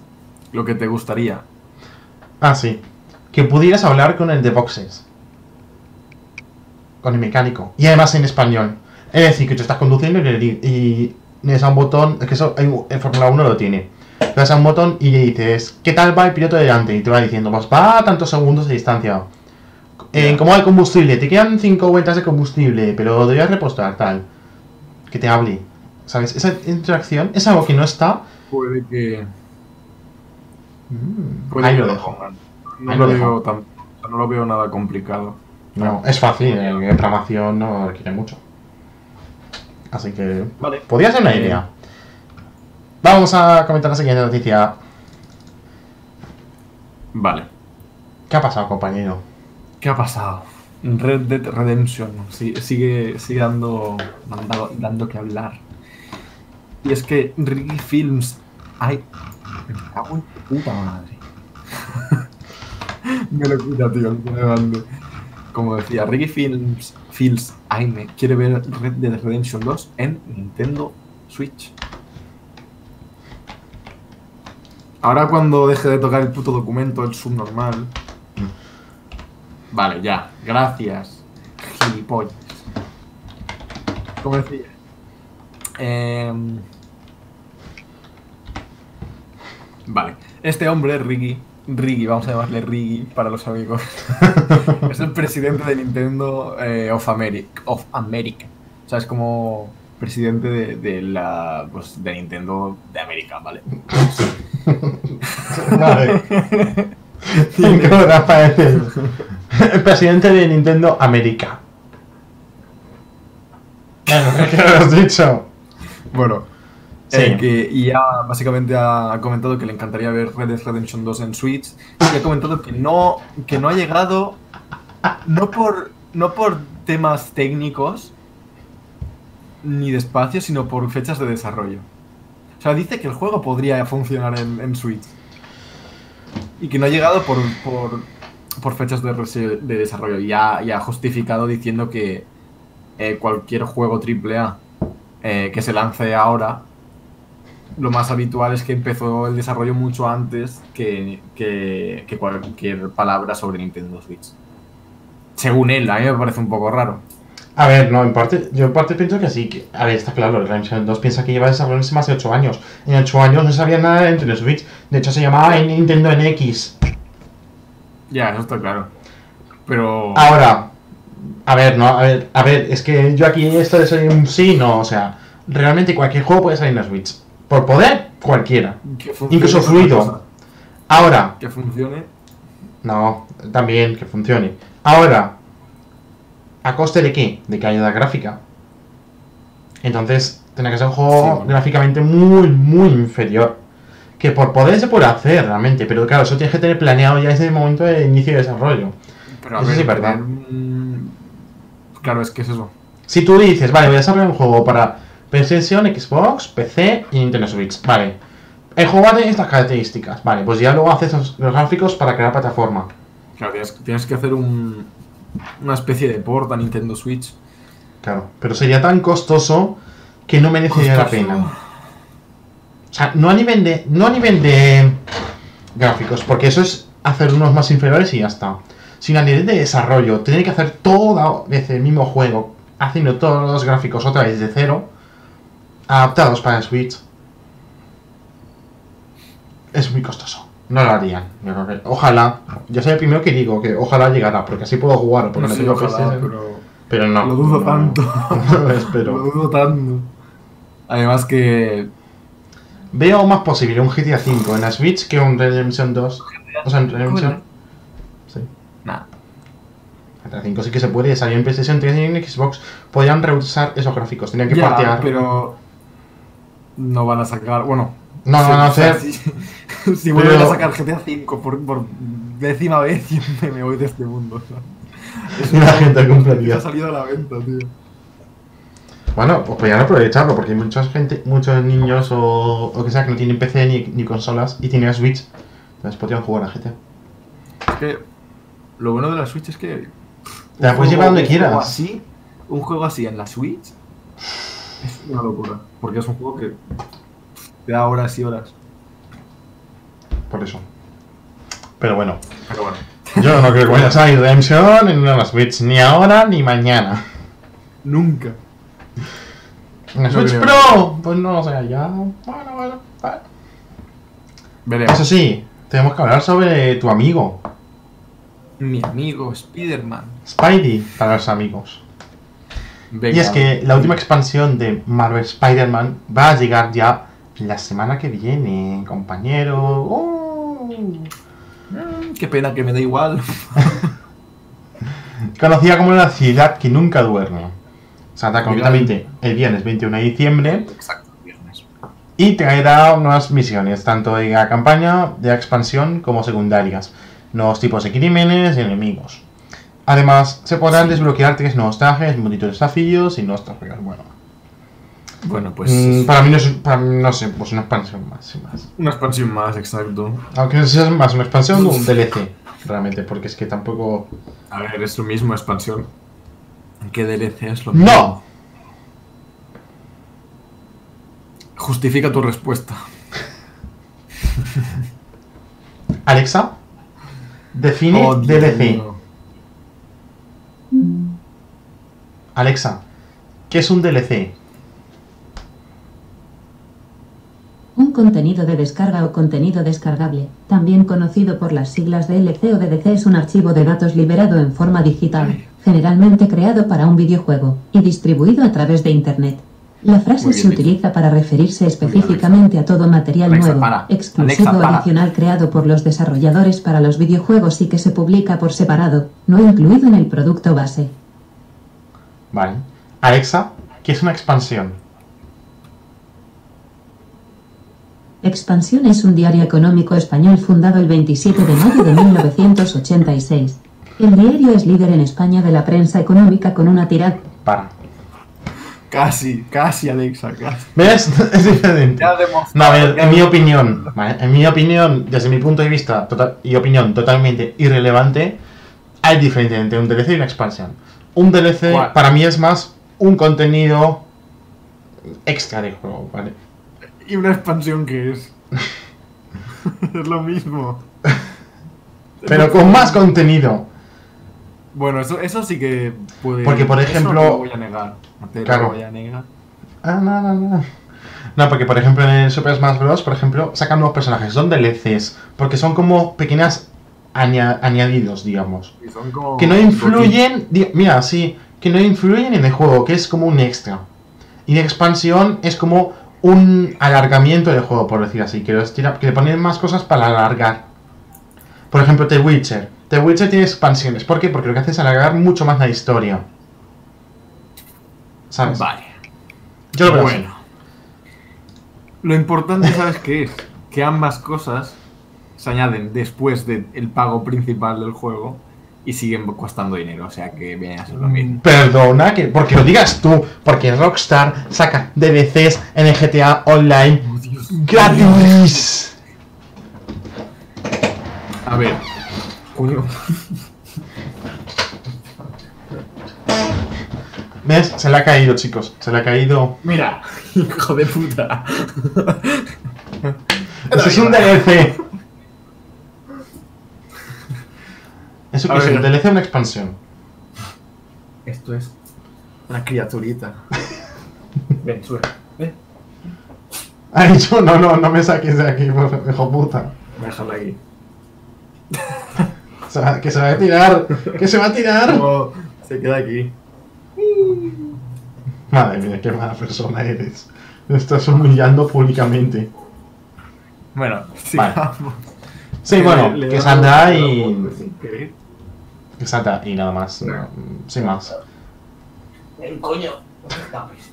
[SPEAKER 2] Lo que te gustaría.
[SPEAKER 1] Ah, sí. Que pudieras hablar con el de boxes. Con el mecánico. Y además en español. Es decir, que tú estás conduciendo y, le das a un botón, es que eso en Fórmula 1 lo tiene. Le das a un botón y le dices, ¿qué tal va el piloto delante? Y te va diciendo, pues va a tantos segundos de distancia. Eh, ¿Cómo va el combustible? Te quedan 5 vueltas de combustible, pero deberías repostar, tal. Que te hable. ¿Sabes? Esa interacción es algo que no está.
[SPEAKER 2] Puede que.
[SPEAKER 1] Mm, ahí lo dejo.
[SPEAKER 2] No, lo, Veo no lo veo nada complicado.
[SPEAKER 1] No, es fácil, en programación no requiere mucho. Así que vale. podría ser una eh, idea. Vamos a comentar la siguiente noticia.
[SPEAKER 2] Vale.
[SPEAKER 1] ¿Qué ha pasado, compañero?
[SPEAKER 2] ¿Qué ha pasado? Red Dead Redemption sigue, sigue dando, dando, que hablar. Y es que Ricky Films. Ay, me cago en puta madre. me lo quita, tío, me Como decía, Ricky Films Feels Aime quiere ver Red Dead Redemption 2 en Nintendo Switch. Ahora cuando deje de tocar el puto documento, el subnormal. Vale, ya. Gracias. Gilipollas. Como decía. Em, vale. Este hombre, Ricky, Riggy, vamos a llamarle Riggy para los amigos. es el presidente de Nintendo eh, of, America, of America. O sea, es como presidente de, de la pues, de Nintendo de América, ¿vale?
[SPEAKER 1] Vale. Cinco horas para decir. El presidente de Nintendo América. Bueno, ¿qué lo has dicho?
[SPEAKER 2] Bueno,
[SPEAKER 1] Sí.
[SPEAKER 2] eh, que, y ya básicamente ha, comentado que le encantaría ver Red Dead Redemption 2 en Switch. Y ha comentado que no, que no ha llegado, no por, no por temas técnicos ni de espacio, sino por fechas de desarrollo. O sea, dice que el juego podría funcionar en, Switch. Y que no ha llegado por, por, por fechas de, desarrollo. Y ha, ha justificado diciendo que eh, cualquier juego AAA eh, que se lance ahora, lo más habitual es que empezó el desarrollo mucho antes que, que, que cualquier palabra sobre Nintendo Switch. Según él, a mí me parece un poco raro.
[SPEAKER 1] A ver, no, en parte, yo en parte pienso que sí. Que, a ver, está claro, el Redemption 2 piensa que lleva desarrollándose más de 8 años. En 8 años no sabía nada de Nintendo Switch. De hecho, se llamaba Nintendo NX.
[SPEAKER 2] Ya, eso está claro. Pero...
[SPEAKER 1] Ahora, a ver, no, a ver, a ver, es que yo aquí esto de soy un sí, no, o sea, realmente cualquier juego puede salir en la Switch. Por poder, cualquiera. Incluso fluido. Ahora,
[SPEAKER 2] Que funcione.
[SPEAKER 1] no, también que funcione. Ahora, ¿a coste de qué? De calidad gráfica. Entonces, tiene que ser un juego
[SPEAKER 2] Sí, bueno.
[SPEAKER 1] gráficamente muy, muy inferior. Que por poder se puede hacer realmente, pero claro, eso tienes que tener planeado ya desde el momento de inicio de desarrollo.
[SPEAKER 2] Pero a
[SPEAKER 1] Eso
[SPEAKER 2] ver,
[SPEAKER 1] sí verdad.
[SPEAKER 2] tener un- Claro, es que es eso.
[SPEAKER 1] Si tú dices, vale, voy a desarrollar un juego para PlayStation, Xbox, PC y Nintendo Switch, vale. El juego tiene estas características, vale, pues ya luego haces los, los gráficos para crear plataforma.
[SPEAKER 2] Claro, tienes, tienes que hacer un, una especie de port a Nintendo Switch.
[SPEAKER 1] Claro, pero sería tan costoso que no merecería la pena. O sea, no a nivel de, no a nivel de gráficos, porque eso es hacer unos más inferiores y ya está. Sino a nivel de desarrollo, tener que hacer todo desde el mismo juego, haciendo todos los gráficos otra vez de cero, adaptados para Switch. Es muy costoso. No lo harían. yo creo que- Ojalá. Yo soy el primero que digo que ojalá llegara, porque así puedo jugar. Porque
[SPEAKER 2] No
[SPEAKER 1] no tengo
[SPEAKER 2] ojalá,
[SPEAKER 1] PlayStation.
[SPEAKER 2] pero...
[SPEAKER 1] Pero no.
[SPEAKER 2] Lo dudo
[SPEAKER 1] no,
[SPEAKER 2] tanto.
[SPEAKER 1] No lo espero.
[SPEAKER 2] Lo dudo tanto. Además que...
[SPEAKER 1] Veo más posible un GTA V en la Switch que un Redemption 2. O sea, en Redemption. Sí.
[SPEAKER 2] Nah.
[SPEAKER 1] GTA V sí que se puede. Salir en PlayStation 3 y en Xbox. Podrían reusar esos gráficos. Tenían que
[SPEAKER 2] Ya,
[SPEAKER 1] partear.
[SPEAKER 2] pero... No van a sacar... Bueno...
[SPEAKER 1] No, no van a
[SPEAKER 2] o sea,
[SPEAKER 1] hacer.
[SPEAKER 2] Si, si vuelven a sacar GTA V por, por décima vez, yo me, me voy de este mundo. Es
[SPEAKER 1] Y la
[SPEAKER 2] un
[SPEAKER 1] gente compraría.
[SPEAKER 2] Ha salido a la venta, tío.
[SPEAKER 1] Bueno, pues podrían aprovecharlo. Porque hay mucha gente, muchos niños o, o que sea que no tienen PC ni, ni consolas y tienen Switch. Entonces podrían jugar a GTA.
[SPEAKER 2] Es que lo bueno de la Switch es que.
[SPEAKER 1] Te la puedes llevar donde quieras.
[SPEAKER 2] Así, un juego así en la Switch es una locura. Porque es un juego que te da horas y horas.
[SPEAKER 1] Por eso. Pero bueno.
[SPEAKER 2] Pero bueno.
[SPEAKER 1] Yo no creo que vaya a salir Redemption en una Switch. Ni ahora ni mañana.
[SPEAKER 2] Nunca.
[SPEAKER 1] ¿En la
[SPEAKER 2] No
[SPEAKER 1] Switch. Pro? Pues no, o sea, ya. Bueno, bueno, vale.
[SPEAKER 2] Veremos.
[SPEAKER 1] Eso sí, tenemos que hablar sobre tu amigo,
[SPEAKER 2] Mi amigo Spider-Man.
[SPEAKER 1] Spidey, para los amigos.
[SPEAKER 2] Venga.
[SPEAKER 1] Y es que la última expansión de Marvel Spider-Man va a llegar ya la semana que viene, compañero. ¡Uh!
[SPEAKER 2] Mm, qué pena que me da igual.
[SPEAKER 1] Conocida como la ciudad que nunca duerme. Saldrá concretamente el viernes 21 de diciembre
[SPEAKER 2] Exacto, viernes.
[SPEAKER 1] y traerá nuevas misiones, tanto de la campaña, de la expansión como secundarias, nuevos tipos de crímenes y enemigos. Además, se podrán desbloquear tres nuevos trajes, múltiples desafíos y nuevos trofeos. Bueno,
[SPEAKER 2] Bueno, pues.
[SPEAKER 1] mm, para mí no es, para mí, no sé, pues una expansión más, sin más.
[SPEAKER 2] Una expansión más, exacto.
[SPEAKER 1] Aunque no sé si es más una expansión o un DLC, realmente, porque es que tampoco...
[SPEAKER 2] A ver, es lo mismo expansión. ¿Qué DLC es lo mismo?
[SPEAKER 1] ¡No!
[SPEAKER 2] Justifica tu respuesta.
[SPEAKER 1] Alexa, define
[SPEAKER 2] Oh,
[SPEAKER 1] DLC. Alexa, ¿qué es un DLC?
[SPEAKER 3] Un contenido de descarga o contenido descargable, también conocido por las siglas DLC o DDC, es un archivo de datos liberado en forma digital, generalmente creado para un videojuego, y distribuido a través de Internet. La frase se
[SPEAKER 2] bien
[SPEAKER 3] utiliza para referirse específicamente a todo material
[SPEAKER 2] Alexa,
[SPEAKER 3] nuevo,
[SPEAKER 2] para.
[SPEAKER 3] exclusivo
[SPEAKER 2] Alexa, para.
[SPEAKER 3] adicional creado por los desarrolladores para los videojuegos y que se publica por separado, no incluido en el producto base.
[SPEAKER 1] Vale. Alexa, ¿qué es una expansión?
[SPEAKER 3] Expansión es un diario económico español fundado el 27 de mayo de 1986. El diario es líder en España de la prensa económica con una tirada
[SPEAKER 1] Para.
[SPEAKER 2] Casi, casi, Alexa, casi.
[SPEAKER 1] ¿Ves? Es diferente.
[SPEAKER 2] Ya
[SPEAKER 1] No, a ver, en mi opinión, en mi opinión, desde mi punto de vista total- y opinión totalmente irrelevante, hay diferencia entre un DLC y una expansión. Un DLC
[SPEAKER 2] ¿Cuál?
[SPEAKER 1] para mí es más un contenido extra de juego, ¿vale?
[SPEAKER 2] ¿Y una expansión que es? es lo mismo.
[SPEAKER 1] Pero con más contenido.
[SPEAKER 2] Bueno, eso, eso sí que puede.
[SPEAKER 1] Porque, por
[SPEAKER 2] eso
[SPEAKER 1] ejemplo-
[SPEAKER 2] no lo voy a negar. Te
[SPEAKER 1] Claro.
[SPEAKER 2] lo voy a negar.
[SPEAKER 1] Ah, no, no, no. No, porque por ejemplo en Super Smash Bros., por ejemplo, sacan nuevos personajes, son DLCs, porque son como pequeñas aña- añadidos, digamos.
[SPEAKER 2] Y son como-
[SPEAKER 1] que no influyen, mira, sí, que no influyen en el juego, que es como un extra. Y la expansión es como un alargamiento del juego, por decir así, que, los tira- que le ponen más cosas para alargar. Por ejemplo, The Witcher. The Witcher tiene expansiones. ¿Por qué? Porque lo que hace es alargar mucho más la historia. ¿Sabes?
[SPEAKER 2] Vale.
[SPEAKER 1] Yo lo veo así.
[SPEAKER 2] Bueno. Lo importante, ¿sabes qué es? Que ambas cosas se añaden después del pago principal del juego y siguen costando dinero. O sea que viene a ser lo mismo.
[SPEAKER 1] Perdona, que porque lo digas tú, porque Rockstar saca DLCs en el GTA Online
[SPEAKER 2] Oh, Dios.
[SPEAKER 1] gratis.
[SPEAKER 2] A ver. Coño.
[SPEAKER 1] ¿Ves? Se le ha caído, chicos. Se le ha caído.
[SPEAKER 2] Mira, hijo de puta.
[SPEAKER 1] Eso es un DLC. ¿Eso
[SPEAKER 2] A
[SPEAKER 1] qué es? ¿Un DLC o una expansión?
[SPEAKER 2] Esto es una criaturita. Ven, sube. Ven.
[SPEAKER 1] Ha dicho, no, no, no me saques de aquí, hijo puta.
[SPEAKER 2] Déjala ahí.
[SPEAKER 1] Se va- que se va a tirar. Que se va a tirar.
[SPEAKER 2] No, se queda aquí.
[SPEAKER 1] Madre mía, qué mala persona eres. Me estás humillando públicamente.
[SPEAKER 2] Bueno.
[SPEAKER 1] Sí,
[SPEAKER 2] Que
[SPEAKER 1] bueno,
[SPEAKER 2] le- le
[SPEAKER 1] que
[SPEAKER 2] un-
[SPEAKER 1] y. Que salta y nada más. no, sin más.
[SPEAKER 2] El coño. No te escapes.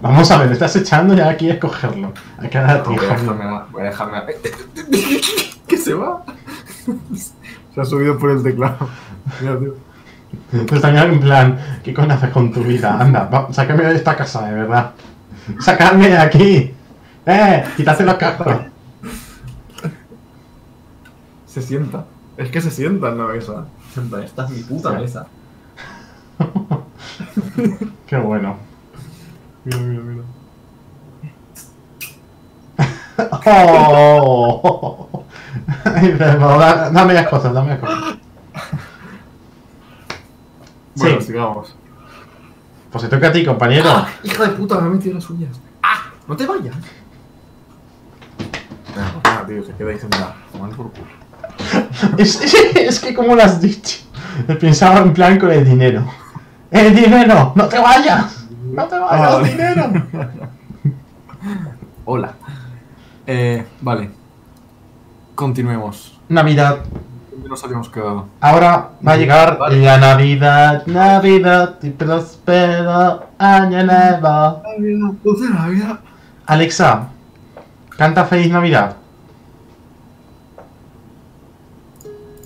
[SPEAKER 1] Vamos a ver, me estás echando ya aquí a escogerlo. A cada
[SPEAKER 2] Voy a
[SPEAKER 1] hijo.
[SPEAKER 2] dejarme. a- Voy a dejarme. a- ¿Qué se va? Se ha subido por el teclado. Mira, tío.
[SPEAKER 1] Están en plan, ¿qué coño haces con tu vida? Anda, va, sácame de esta casa, de verdad. ¡Sacarme de aquí! ¡Eh! ¡Quítate los cascos!
[SPEAKER 2] Se sienta. Es que se sienta en la mesa. Sienta, esta es mi puta
[SPEAKER 1] Sí.
[SPEAKER 2] mesa.
[SPEAKER 1] ¡Qué bueno!
[SPEAKER 2] Mira, mira, mira.
[SPEAKER 1] ¡Oh! Dame las cosas, dame las cosas.
[SPEAKER 2] Bueno,
[SPEAKER 1] Sí.
[SPEAKER 2] sigamos.
[SPEAKER 1] Pues te toca a ti, compañero.
[SPEAKER 2] ¡Ah! ¡Hija de puta! Me he metido las uñas. ¡Ah! ¡No te vayas! Ah, ah, tío, se queda ahí sentada. Mal por culo.
[SPEAKER 1] Es, es que como lo has dicho. Pensaba en plan con el dinero. ¡El dinero! ¡No te vayas! ¡No te vayas,
[SPEAKER 2] Ah, vale.
[SPEAKER 1] dinero!
[SPEAKER 2] Hola. Eh, vale. Continuemos.
[SPEAKER 1] Navidad.
[SPEAKER 2] ¿Dónde nos habíamos quedado?
[SPEAKER 1] Ahora va a llegar
[SPEAKER 2] Vale.
[SPEAKER 1] la Navidad, Navidad y próspero año nuevo.
[SPEAKER 2] Navidad, dulce Navidad.
[SPEAKER 1] Alexa, canta Feliz Navidad.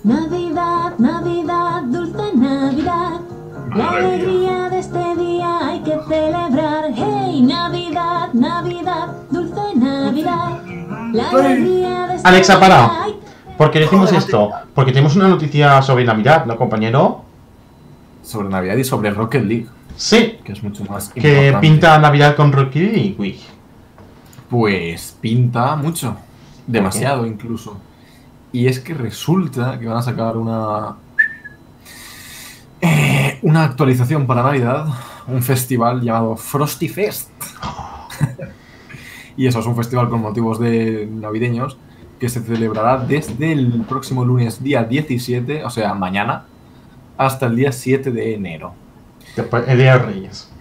[SPEAKER 3] Navidad, Navidad, dulce Navidad. La alegría de este día hay que celebrar. Hey, Navidad, Navidad, dulce Navidad.
[SPEAKER 1] Alexa, para.
[SPEAKER 3] día hay
[SPEAKER 1] ¿Por qué decimos
[SPEAKER 2] Joder,
[SPEAKER 1] esto? Porque tenemos una noticia sobre Navidad, ¿no, compañero?
[SPEAKER 2] Sobre Navidad y sobre Rocket League,
[SPEAKER 1] Sí,
[SPEAKER 2] que es mucho más
[SPEAKER 1] que
[SPEAKER 2] importante.
[SPEAKER 1] pinta Navidad con Rocky League.
[SPEAKER 2] Pues pinta mucho. Demasiado incluso. Y es que resulta que van a sacar una. eh, una actualización para Navidad. Un festival llamado Frosty Fest. Y eso es un festival con motivos de navideños que se celebrará desde el próximo lunes día 17, o sea, mañana, hasta el día 7 de enero.
[SPEAKER 1] Después, el Día de Reyes.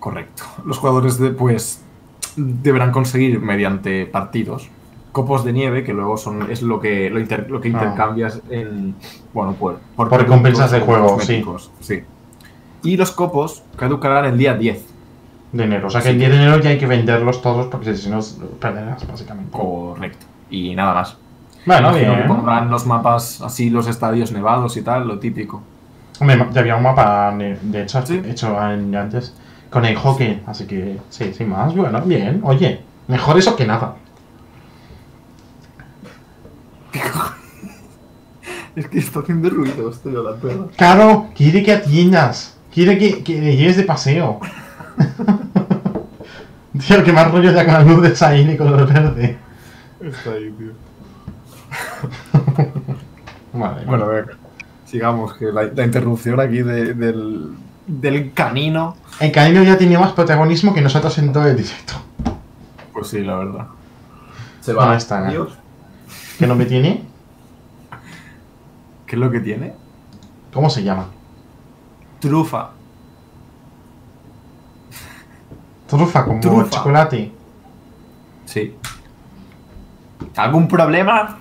[SPEAKER 2] Correcto. Los jugadores de, pues deberán conseguir mediante partidos copos de nieve que luego son es lo que lo, inter- lo que
[SPEAKER 1] Ah.
[SPEAKER 2] intercambias en bueno por
[SPEAKER 1] Por recompensas de juego,
[SPEAKER 2] cosméticos, sí. Y los copos caducarán el día 10.
[SPEAKER 1] De enero. O sea que el 10 de enero ya hay que venderlos todos porque si no perderás, básicamente.
[SPEAKER 2] Correcto. Y nada más.
[SPEAKER 1] Bueno,
[SPEAKER 2] Imagino que
[SPEAKER 1] bien.
[SPEAKER 2] pondrán los mapas así, los estadios nevados y tal, lo típico.
[SPEAKER 1] Hombre, ya había un mapa de hecho,
[SPEAKER 2] Sí.
[SPEAKER 1] hecho antes con el hockey, así que sí, sin más. Bueno, bien. Oye, mejor eso que nada.
[SPEAKER 2] Es que está haciendo ruido esto de la perra.
[SPEAKER 1] Caro, quiere que atiendas. Quiere que, que le lleves de paseo. Tío, que más rollo ya con la luz de Shine y color verde.
[SPEAKER 2] Está ahí, tío.
[SPEAKER 1] Vale,
[SPEAKER 2] Bueno, a ver. Sigamos, que la, la interrupción aquí de- del, del canino.
[SPEAKER 1] El canino ya tenía más protagonismo que nosotros en todo el directo.
[SPEAKER 2] Pues sí, la verdad. Se
[SPEAKER 1] va. Ahí está.
[SPEAKER 2] Adiós.
[SPEAKER 1] ¿Qué nombre tiene?
[SPEAKER 2] ¿Qué es lo que tiene?
[SPEAKER 1] ¿Cómo se llama?
[SPEAKER 2] Trufa.
[SPEAKER 1] Trufa, como
[SPEAKER 2] Trufa.
[SPEAKER 1] chocolate.
[SPEAKER 2] Sí. ¿Algún problema?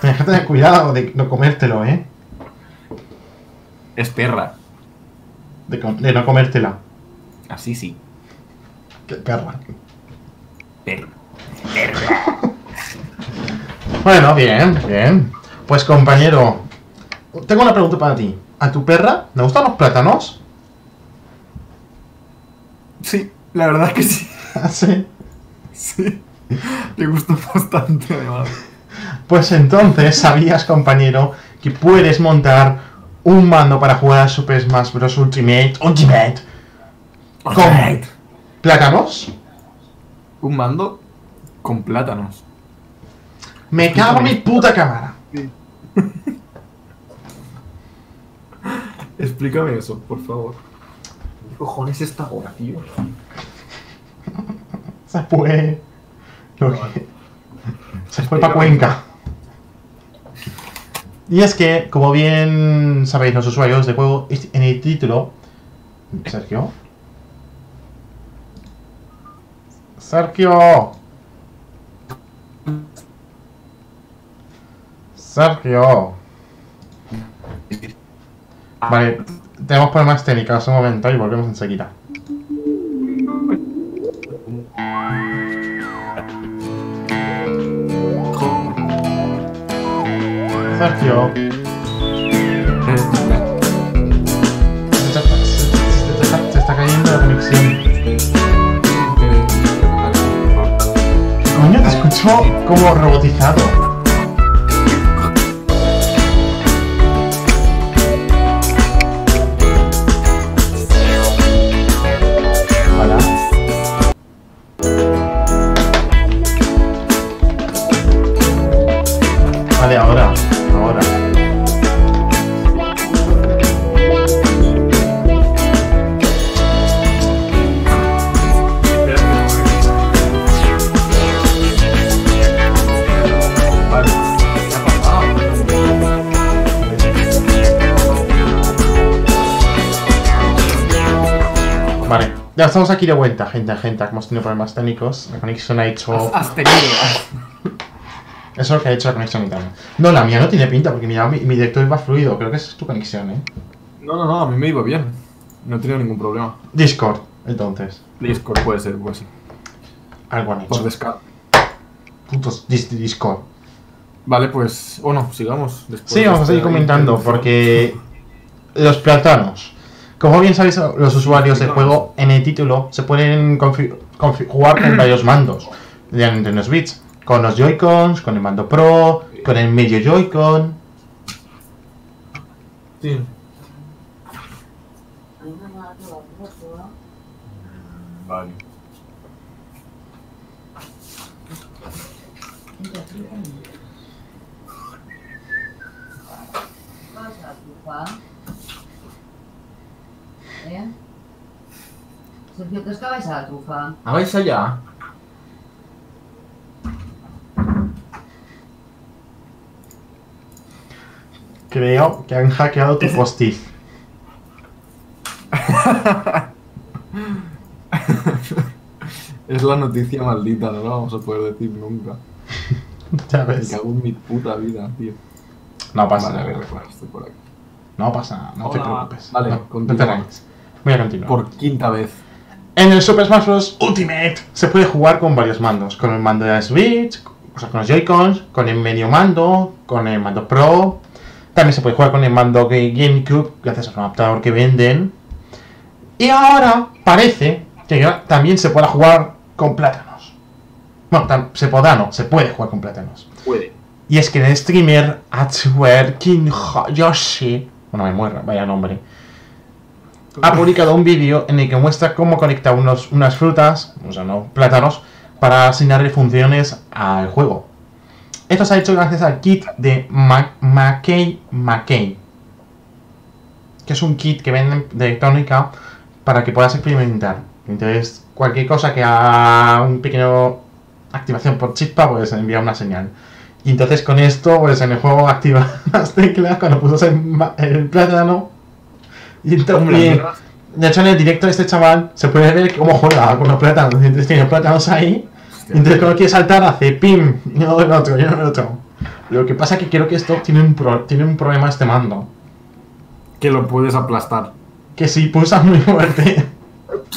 [SPEAKER 1] Tienes que tener cuidado de no comértelo, ¿eh?
[SPEAKER 2] Es perra.
[SPEAKER 1] De, no comértela.
[SPEAKER 2] Así sí.
[SPEAKER 1] Qué perra.
[SPEAKER 2] Perra.
[SPEAKER 1] Bueno, bien, bien. Pues compañero, tengo una pregunta para ti. ¿A tu perra le gustan los plátanos?
[SPEAKER 2] Sí, la verdad que sí.
[SPEAKER 1] ¿Ah, sí?
[SPEAKER 2] Sí. Le gustó bastante, además.
[SPEAKER 1] Pues entonces sabías, compañero, que puedes montar un mando para jugar a Super Smash Bros. Ultimate, Ultimate, con plátanos.
[SPEAKER 2] Un mando con plátanos.
[SPEAKER 1] Me cago en mi puta cámara.
[SPEAKER 2] Explícame eso, por favor. ¿Qué cojones esta hora, tío?
[SPEAKER 1] Se fue. lo que- Se fue para Cuenca. Y es que, como bien sabéis los usuarios de juego, es- en el título. Sergio. Sergio. Sergio. Vale, tenemos problemas técnicos un momento y volvemos enseguida. Se está cayendo la conexión. Coño, te escucho como robotizado. Ya estamos aquí de vuelta, gente, gente. Hemos tenido problemas técnicos. La conexión ha hecho.
[SPEAKER 2] Has tenido.
[SPEAKER 1] Eso es lo que ha hecho la conexión interna. No, la mía no tiene pinta porque mira, mi, mi director va fluido. Creo que esa es tu conexión, ¿eh?
[SPEAKER 2] No, no, no, a mí me iba bien. No he tenido ningún problema.
[SPEAKER 1] Discord, entonces.
[SPEAKER 2] Discord puede ser, puede ser.
[SPEAKER 1] Algo han
[SPEAKER 2] Por
[SPEAKER 1] hecho.
[SPEAKER 2] descargo.
[SPEAKER 1] Putos dis- Discord.
[SPEAKER 2] Vale, pues. Bueno, sigamos. Después
[SPEAKER 1] Sí, vamos a seguir comentando porque los platanos. Como bien sabéis los usuarios del juego, en el título se pueden confi- confi- jugar con varios mandos de Nintendo Switch. Con los Joy-Cons, con el mando Pro, con el medio Joy-Con.
[SPEAKER 2] Sí. Vale.
[SPEAKER 4] ¿Eh? Pues, Sergio, ¿crees que vais a la trufa?
[SPEAKER 2] ¿A vais allá?
[SPEAKER 1] Creo que han hackeado tu postiz.
[SPEAKER 2] es la noticia maldita, no la vamos a poder decir nunca.
[SPEAKER 1] Ya ves.
[SPEAKER 2] Me cago en mi puta vida, tío.
[SPEAKER 1] No pasa
[SPEAKER 2] vale,
[SPEAKER 1] nada.
[SPEAKER 2] Ver, pues, por aquí.
[SPEAKER 1] No pasa nada, no te preocupes.
[SPEAKER 2] Vale,
[SPEAKER 1] no, Voy a continuar.
[SPEAKER 2] Por quinta vez.
[SPEAKER 1] En el Super Smash Bros. Ultimate se puede jugar con varios mandos. Con el mando de la Switch, o sea, con los Joy-Cons, con el medio mando, con el mando Pro. También se puede jugar con el mando GameCube, gracias a un adaptador que venden. Y ahora parece que también se pueda jugar con plátanos. Bueno, tam- se podrá, no, se puede jugar con plátanos.
[SPEAKER 2] Puede.
[SPEAKER 1] Y es que el streamer Atsuer King Yoshi, bueno, me muero, vaya nombre, ha publicado un vídeo en el que muestra cómo conectar unos, unas frutas, o sea, no plátanos, para asignarle funciones al juego. Esto se ha hecho gracias al kit de Mackey Mackey, que es un kit que venden de electrónica para que puedas experimentar. Entonces, cualquier cosa que haga un pequeño activación por chispa, pues envía una señal. Y entonces con esto, pues en el juego activa las teclas cuando ma- el plátano. Y entonces,
[SPEAKER 2] mierda.
[SPEAKER 1] de hecho, en el directo de este chaval se puede ver cómo juega con los plátanos. Entonces tiene plátanos ahí. Entonces cuando quiere saltar hace pim. Y no el otro, y no el otro. Lo que pasa es que creo que esto tiene un, pro- tiene un problema este mando.
[SPEAKER 2] Que lo puedes aplastar.
[SPEAKER 1] Que si pulsas muy fuerte,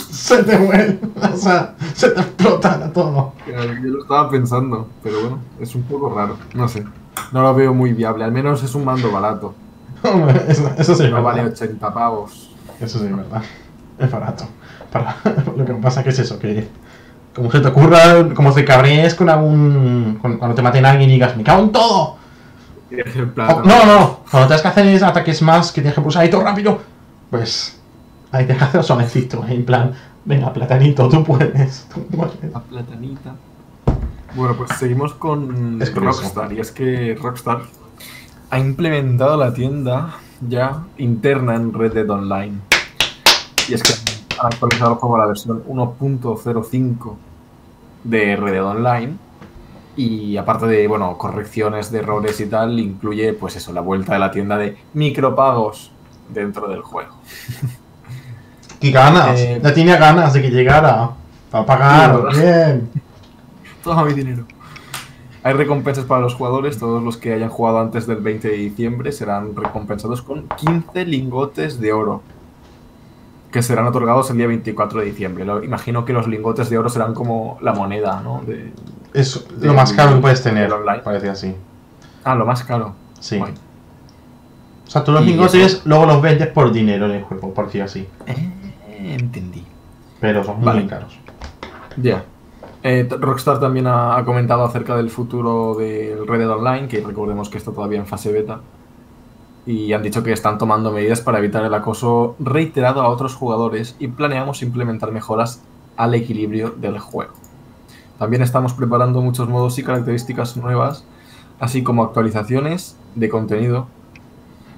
[SPEAKER 1] se te vuelve. O sea, se te explota todo.
[SPEAKER 2] Yo lo estaba pensando, pero bueno, es un poco raro. No sé. No lo veo muy viable. Al menos es un mando barato.
[SPEAKER 1] Hombre, Eso, eso sí es
[SPEAKER 2] No vale
[SPEAKER 1] verdad.
[SPEAKER 2] 80 pavos.
[SPEAKER 1] Eso sí es verdad. Es barato. Para, lo que pasa que es eso, que como se te ocurra, como te cabrees con algún. con- cuando te maten a alguien y digas, me cago en todo.
[SPEAKER 2] El
[SPEAKER 1] O-
[SPEAKER 2] plátano.
[SPEAKER 1] no, no, cuando tienes que hacer es ataques más que tienes que pulsar ahí todo rápido, pues ahí tienes que hacer suavecito, en plan, venga, platanito, tú puedes, tú puedes.
[SPEAKER 2] La platanita. Bueno, pues seguimos con
[SPEAKER 1] Es.
[SPEAKER 2] Rockstar. Y es que Rockstar ha implementado la tienda ya interna en Red Dead Online. Y es que han actualizado el juego a la versión 1.05 de Red Dead Online. Y aparte de, bueno, correcciones de errores y tal, incluye, pues eso, la vuelta de la tienda de micropagos dentro del juego.
[SPEAKER 1] Y ganas,
[SPEAKER 2] Eh,
[SPEAKER 1] ya tenía ganas de que llegara, para pagar, bien.
[SPEAKER 2] Toma mi dinero. Hay recompensas para los jugadores, todos los que hayan jugado antes del 20 de diciembre serán recompensados con 15 lingotes de oro, que serán otorgados el día 24 de diciembre. Lo- imagino que los lingotes de oro serán como la moneda, ¿no? De-
[SPEAKER 1] Es lo más caro que puedes tener,
[SPEAKER 2] online.
[SPEAKER 1] parece así.
[SPEAKER 2] Ah, lo más caro.
[SPEAKER 1] Sí. O sea, tú los lingotes
[SPEAKER 2] eso-
[SPEAKER 1] luego los vendes por dinero en el juego, por decir así.
[SPEAKER 2] Eh, entendí.
[SPEAKER 1] Pero son
[SPEAKER 2] Vale.
[SPEAKER 1] muy caros.
[SPEAKER 2] Ya. Eh, Rockstar también ha, ha comentado acerca del futuro del Red Dead Online, que recordemos que está todavía en fase beta. Y han dicho que están tomando medidas para evitar el acoso reiterado a otros jugadores y planeamos implementar mejoras al equilibrio del juego. También estamos preparando muchos modos y características nuevas, así como actualizaciones de contenido,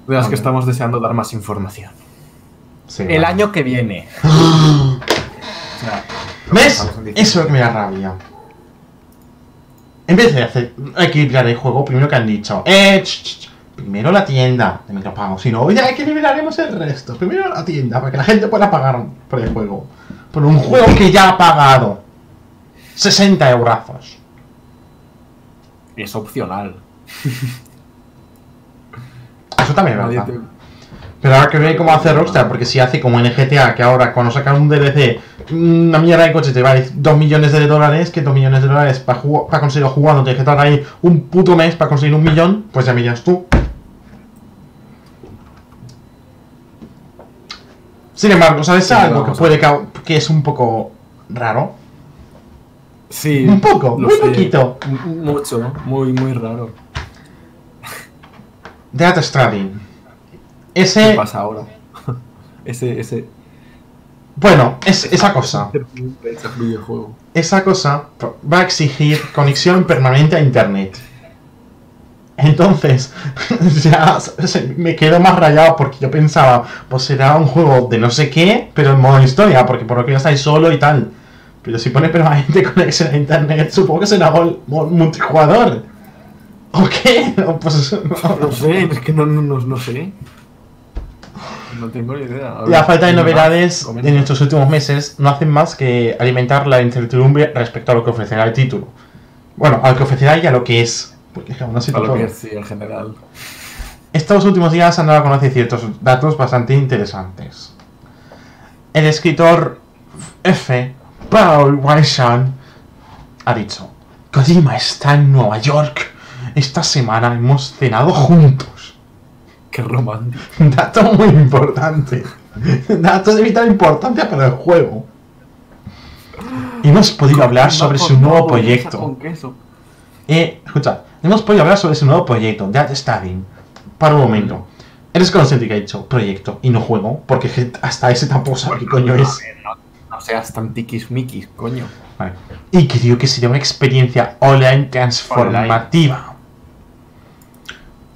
[SPEAKER 2] de las que estamos deseando dar más información.
[SPEAKER 1] Sí,
[SPEAKER 2] El
[SPEAKER 1] vale.
[SPEAKER 2] año que viene. O sea,
[SPEAKER 1] ¿Ves? Eso es lo que me da rabia. En vez de hacer equilibrar el juego, primero que han dicho, eh, ch, ch, ch, primero la tienda de micropagos, si no, ya equilibraremos el resto. Primero la tienda, para que la gente pueda pagar por el juego. Por un juego que ya ha pagado 60 eurazos.
[SPEAKER 2] Es opcional.
[SPEAKER 1] Eso también es
[SPEAKER 2] Nadie
[SPEAKER 1] verdad.
[SPEAKER 2] te-
[SPEAKER 1] Pero ahora que ver cómo hace Rockstar, porque si hace como en GTA, que ahora cuando sacan un DLC, una mierda de coche te vale 2 millones de dólares, que 2 millones de dólares para conseguir jugando, tienes que estar ahí un puto mes para conseguir un millón, pues ya miras tú. Sin embargo, ¿sabes
[SPEAKER 2] Sí,
[SPEAKER 1] algo que puede ca- que es un poco raro?
[SPEAKER 2] Sí.
[SPEAKER 1] Un poco, muy
[SPEAKER 2] sé.
[SPEAKER 1] poquito.
[SPEAKER 2] Mucho, ¿no? muy, muy raro.
[SPEAKER 1] Death Stranding.
[SPEAKER 2] ¿Qué
[SPEAKER 1] Ese,
[SPEAKER 2] pasa ahora? ese, ese.
[SPEAKER 1] bueno, es esa cosa. Esa cosa va a exigir conexión permanente a internet. Entonces, ya me quedo más rayado porque yo pensaba, pues será un juego de no sé qué, pero en modo historia, porque por lo que ya estáis solo y tal. Pero si pone permanente conexión a internet, supongo que será multijugador. ¿O qué? No, pues no.
[SPEAKER 2] No sé, es que no, no, no sé. No tengo ni idea. Ver,
[SPEAKER 1] La falta de
[SPEAKER 2] ¿qué más?
[SPEAKER 1] novedades
[SPEAKER 2] Comenta.
[SPEAKER 1] en estos últimos meses no hacen más que alimentar la incertidumbre respecto a lo que ofrecerá el título. Bueno, a lo que ofrecerá y a lo que es. Porque aún así
[SPEAKER 2] A lo que es, sí, en general.
[SPEAKER 1] Estos últimos días han dado a conocer ciertos datos bastante interesantes. El escritor F. Paul Weishan ha dicho: Kojima está en Nueva York. Esta semana hemos cenado juntos.
[SPEAKER 2] Qué romántico.
[SPEAKER 1] Dato muy importante. Dato de vital importancia para el juego. Y hemos podido hablar sobre su nuevo proyecto.
[SPEAKER 2] Con queso.
[SPEAKER 1] Eh, escucha, hemos podido hablar sobre su nuevo proyecto, Dead Studying. Para un momento. Eres consciente que ha dicho proyecto y no juego, porque hasta ese tampoco sabe qué coño es.
[SPEAKER 2] No, no seas tan tiquismiquis, coño.
[SPEAKER 1] Vale. Y creo que sería una experiencia online transformativa.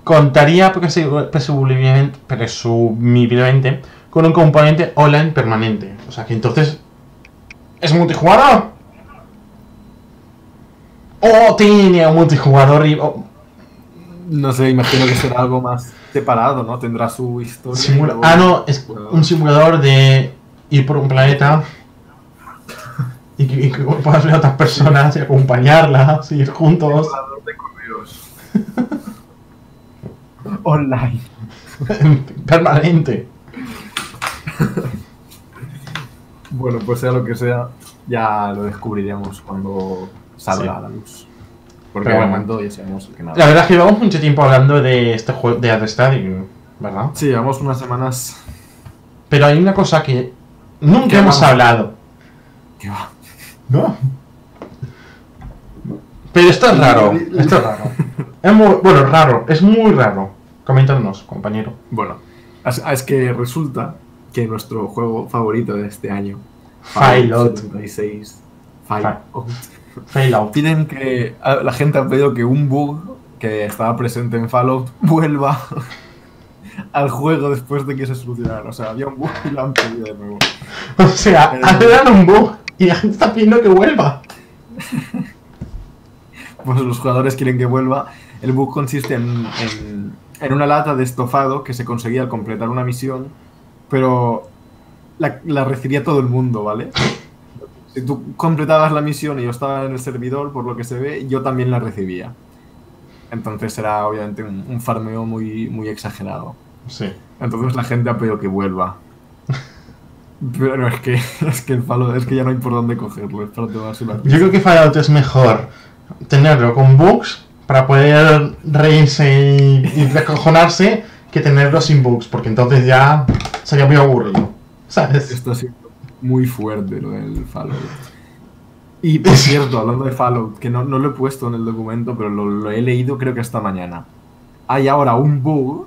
[SPEAKER 1] Contaría presu- presumiblemente, presumiblemente con un componente online permanente. O sea que entonces. ¿Es multijugador? ¿O tiene un multijugador y.
[SPEAKER 2] No sé, imagino que será algo más separado, ¿no? Tendrá su historia.
[SPEAKER 1] simula- ah, no, es un simulador de ir por un planeta. Y que, y que puedas ver a otras personas y acompañarlas, ir juntos.
[SPEAKER 2] Simulador de correos. Online.
[SPEAKER 1] permanente.
[SPEAKER 2] Bueno, pues sea lo que sea, ya lo descubriremos cuando salga
[SPEAKER 1] Sí.
[SPEAKER 2] a la luz. Porque de momento ya sabemos que nada.
[SPEAKER 1] La verdad es que llevamos mucho tiempo hablando de este juego de Ad Stadium, ¿verdad?
[SPEAKER 2] Sí, llevamos unas semanas
[SPEAKER 1] Pero hay una cosa que nunca
[SPEAKER 2] ¿Qué
[SPEAKER 1] hemos
[SPEAKER 2] vamos?
[SPEAKER 1] hablado.
[SPEAKER 2] que va.
[SPEAKER 1] ¿No? Pero esto es raro. Esto es raro. Es muy, bueno, raro. Es muy raro. Coméntanos, compañero.
[SPEAKER 2] Bueno, es, es que resulta que nuestro juego favorito de este año,
[SPEAKER 1] Fallout.
[SPEAKER 2] 76, Fallout,
[SPEAKER 1] Fail out.
[SPEAKER 2] piden que la gente ha pedido que un bug que estaba presente en Fallout vuelva al juego después de que se solucionara. O sea, había un bug y lo han pedido de nuevo.
[SPEAKER 1] O sea,
[SPEAKER 2] Pero-
[SPEAKER 1] arreglan un bug y la gente está pidiendo que vuelva.
[SPEAKER 2] Pues los jugadores quieren que vuelva. El bug consiste en, en, en una lata de estofado que se conseguía al completar una misión, pero la, la recibía todo el mundo, ¿vale? Si tú completabas la misión y yo estaba en el servidor, por lo que se ve, yo también la recibía. Entonces era obviamente un, un farmeo muy, muy exagerado.
[SPEAKER 1] Sí.
[SPEAKER 2] Entonces la gente ha pedido que vuelva. Pero es que, es que el palo, es que ya no hay por dónde cogerlo, es para tomarse una
[SPEAKER 1] Yo creo que Fallout es mejor tenerlo con bugs para poder reírse y, y descojonarse que tenerlo sin bugs, porque entonces ya sería muy aburrido. ¿Sabes?
[SPEAKER 2] Esto ha sido muy fuerte lo del Fallout. Y por cierto, hablando de Fallout, que no, no lo he puesto en el documento, pero lo, lo he leído creo que esta mañana. Hay ahora un bug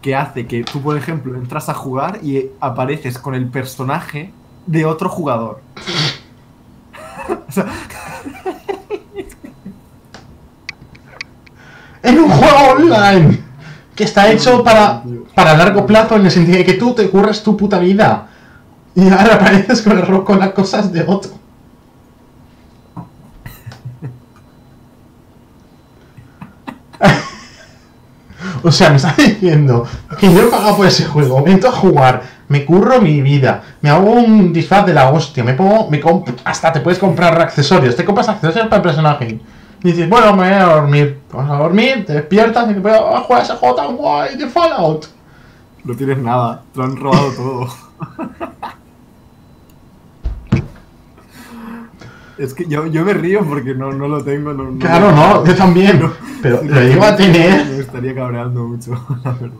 [SPEAKER 2] que hace que tú, por ejemplo, entras a jugar y apareces con el personaje de otro jugador. o sea,
[SPEAKER 1] En un juego online que está hecho para, para largo plazo en el sentido de que tú te curras tu puta vida y ahora apareces con el con las cosas de otro. O sea, me estás diciendo que yo he pagado por ese juego, entro a jugar, me curro mi vida, me hago un disfraz de la hostia, me pongo, me hasta te puedes comprar accesorios, te compras accesorios para el personaje. Dices, bueno, me voy a dormir. Vas a dormir, te despiertas y te voy a jugar ese tan guay de Fallout.
[SPEAKER 2] no tienes nada, te lo han robado todo. es que yo, yo me río porque no, no lo tengo. No,
[SPEAKER 1] Claro, no, yo también. Pero lo digo a tener.
[SPEAKER 2] Me estaría cabreando mucho, la verdad.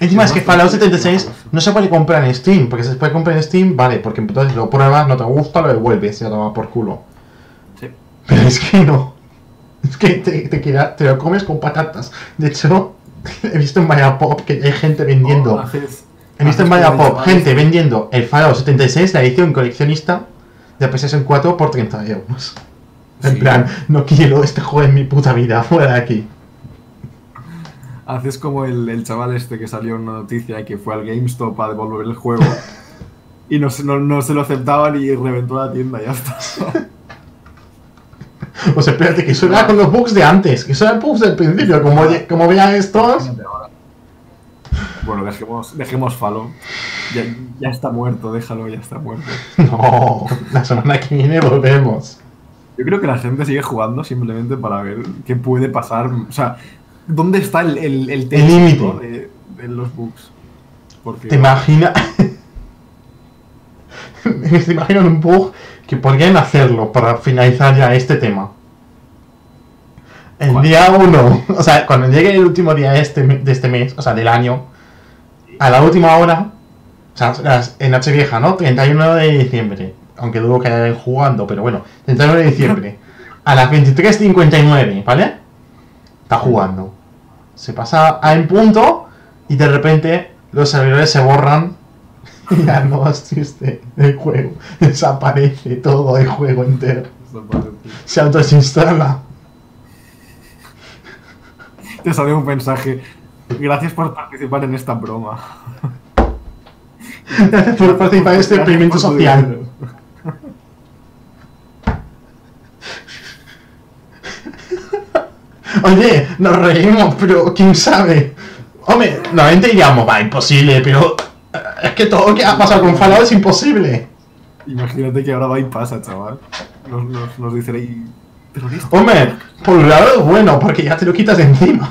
[SPEAKER 1] Encima es que Fallout 76 no se puede comprar en Steam, porque si se puede comprar en Steam, vale, porque entonces lo pruebas, no te gusta, lo devuelves y lo tomas por culo. Pero es que no. Es que te, te, queda- te lo comes con patatas. De hecho, he visto en Vaya Pop que hay gente vendiendo.
[SPEAKER 2] O haces-
[SPEAKER 1] He visto en
[SPEAKER 2] como
[SPEAKER 1] Pop gente vendiendo el Fallout 76, la edición coleccionista de PlayStation 4 por 30 euros. En
[SPEAKER 2] Sí.
[SPEAKER 1] plan, no quiero este juego en mi puta vida, fuera de aquí.
[SPEAKER 2] Haces como el, el chaval este que salió en una noticia y que fue al GameStop a devolver el juego y no, no, no se lo aceptaban y reventó la tienda y ya está.
[SPEAKER 1] Pues espérate, que eso era con los bugs de antes, que eso era bugs del principio. Como, como vean estos.
[SPEAKER 2] Bueno, dejemos, dejemos Falo. Ya, ya está muerto, déjalo, ya está muerto.
[SPEAKER 1] No, la semana que viene volvemos.
[SPEAKER 2] Yo creo que la gente sigue jugando simplemente para ver qué puede pasar. O sea, ¿dónde está el, el, el,
[SPEAKER 1] El límite.
[SPEAKER 2] ¿no? de, de los bugs? Porque
[SPEAKER 1] ¿Te imaginas? ¿Te imaginas un bug que podrían hacerlo para finalizar ya este tema? El
[SPEAKER 2] ¿Cuál?
[SPEAKER 1] día 1, o sea, cuando llegue el último día de este, de este mes, o sea, del año, a la última hora, o sea, en Nochevieja, ¿no? 31 de diciembre, aunque dudo que hayan jugando, pero bueno, 31 de diciembre, a las 23.59, ¿vale? Está jugando. Se pasa a en punto y de repente los servidores se borran ya no existe el juego. Desaparece todo el juego entero. Se autodesinstala.
[SPEAKER 2] Te sale un mensaje. Gracias por participar en esta broma.
[SPEAKER 1] Gracias por participar en este experimento social. Oye, nos reímos, pero quién sabe. Hombre, normalmente diríamos, va, imposible, pero es que todo lo que ha pasado con Fallout es imposible.
[SPEAKER 2] Imagínate que ahora va y pasa, chaval. Nos, nos, nos dicen ahí. Terrorista.
[SPEAKER 1] Hombre, por un lado es bueno, porque ya te lo quitas de encima.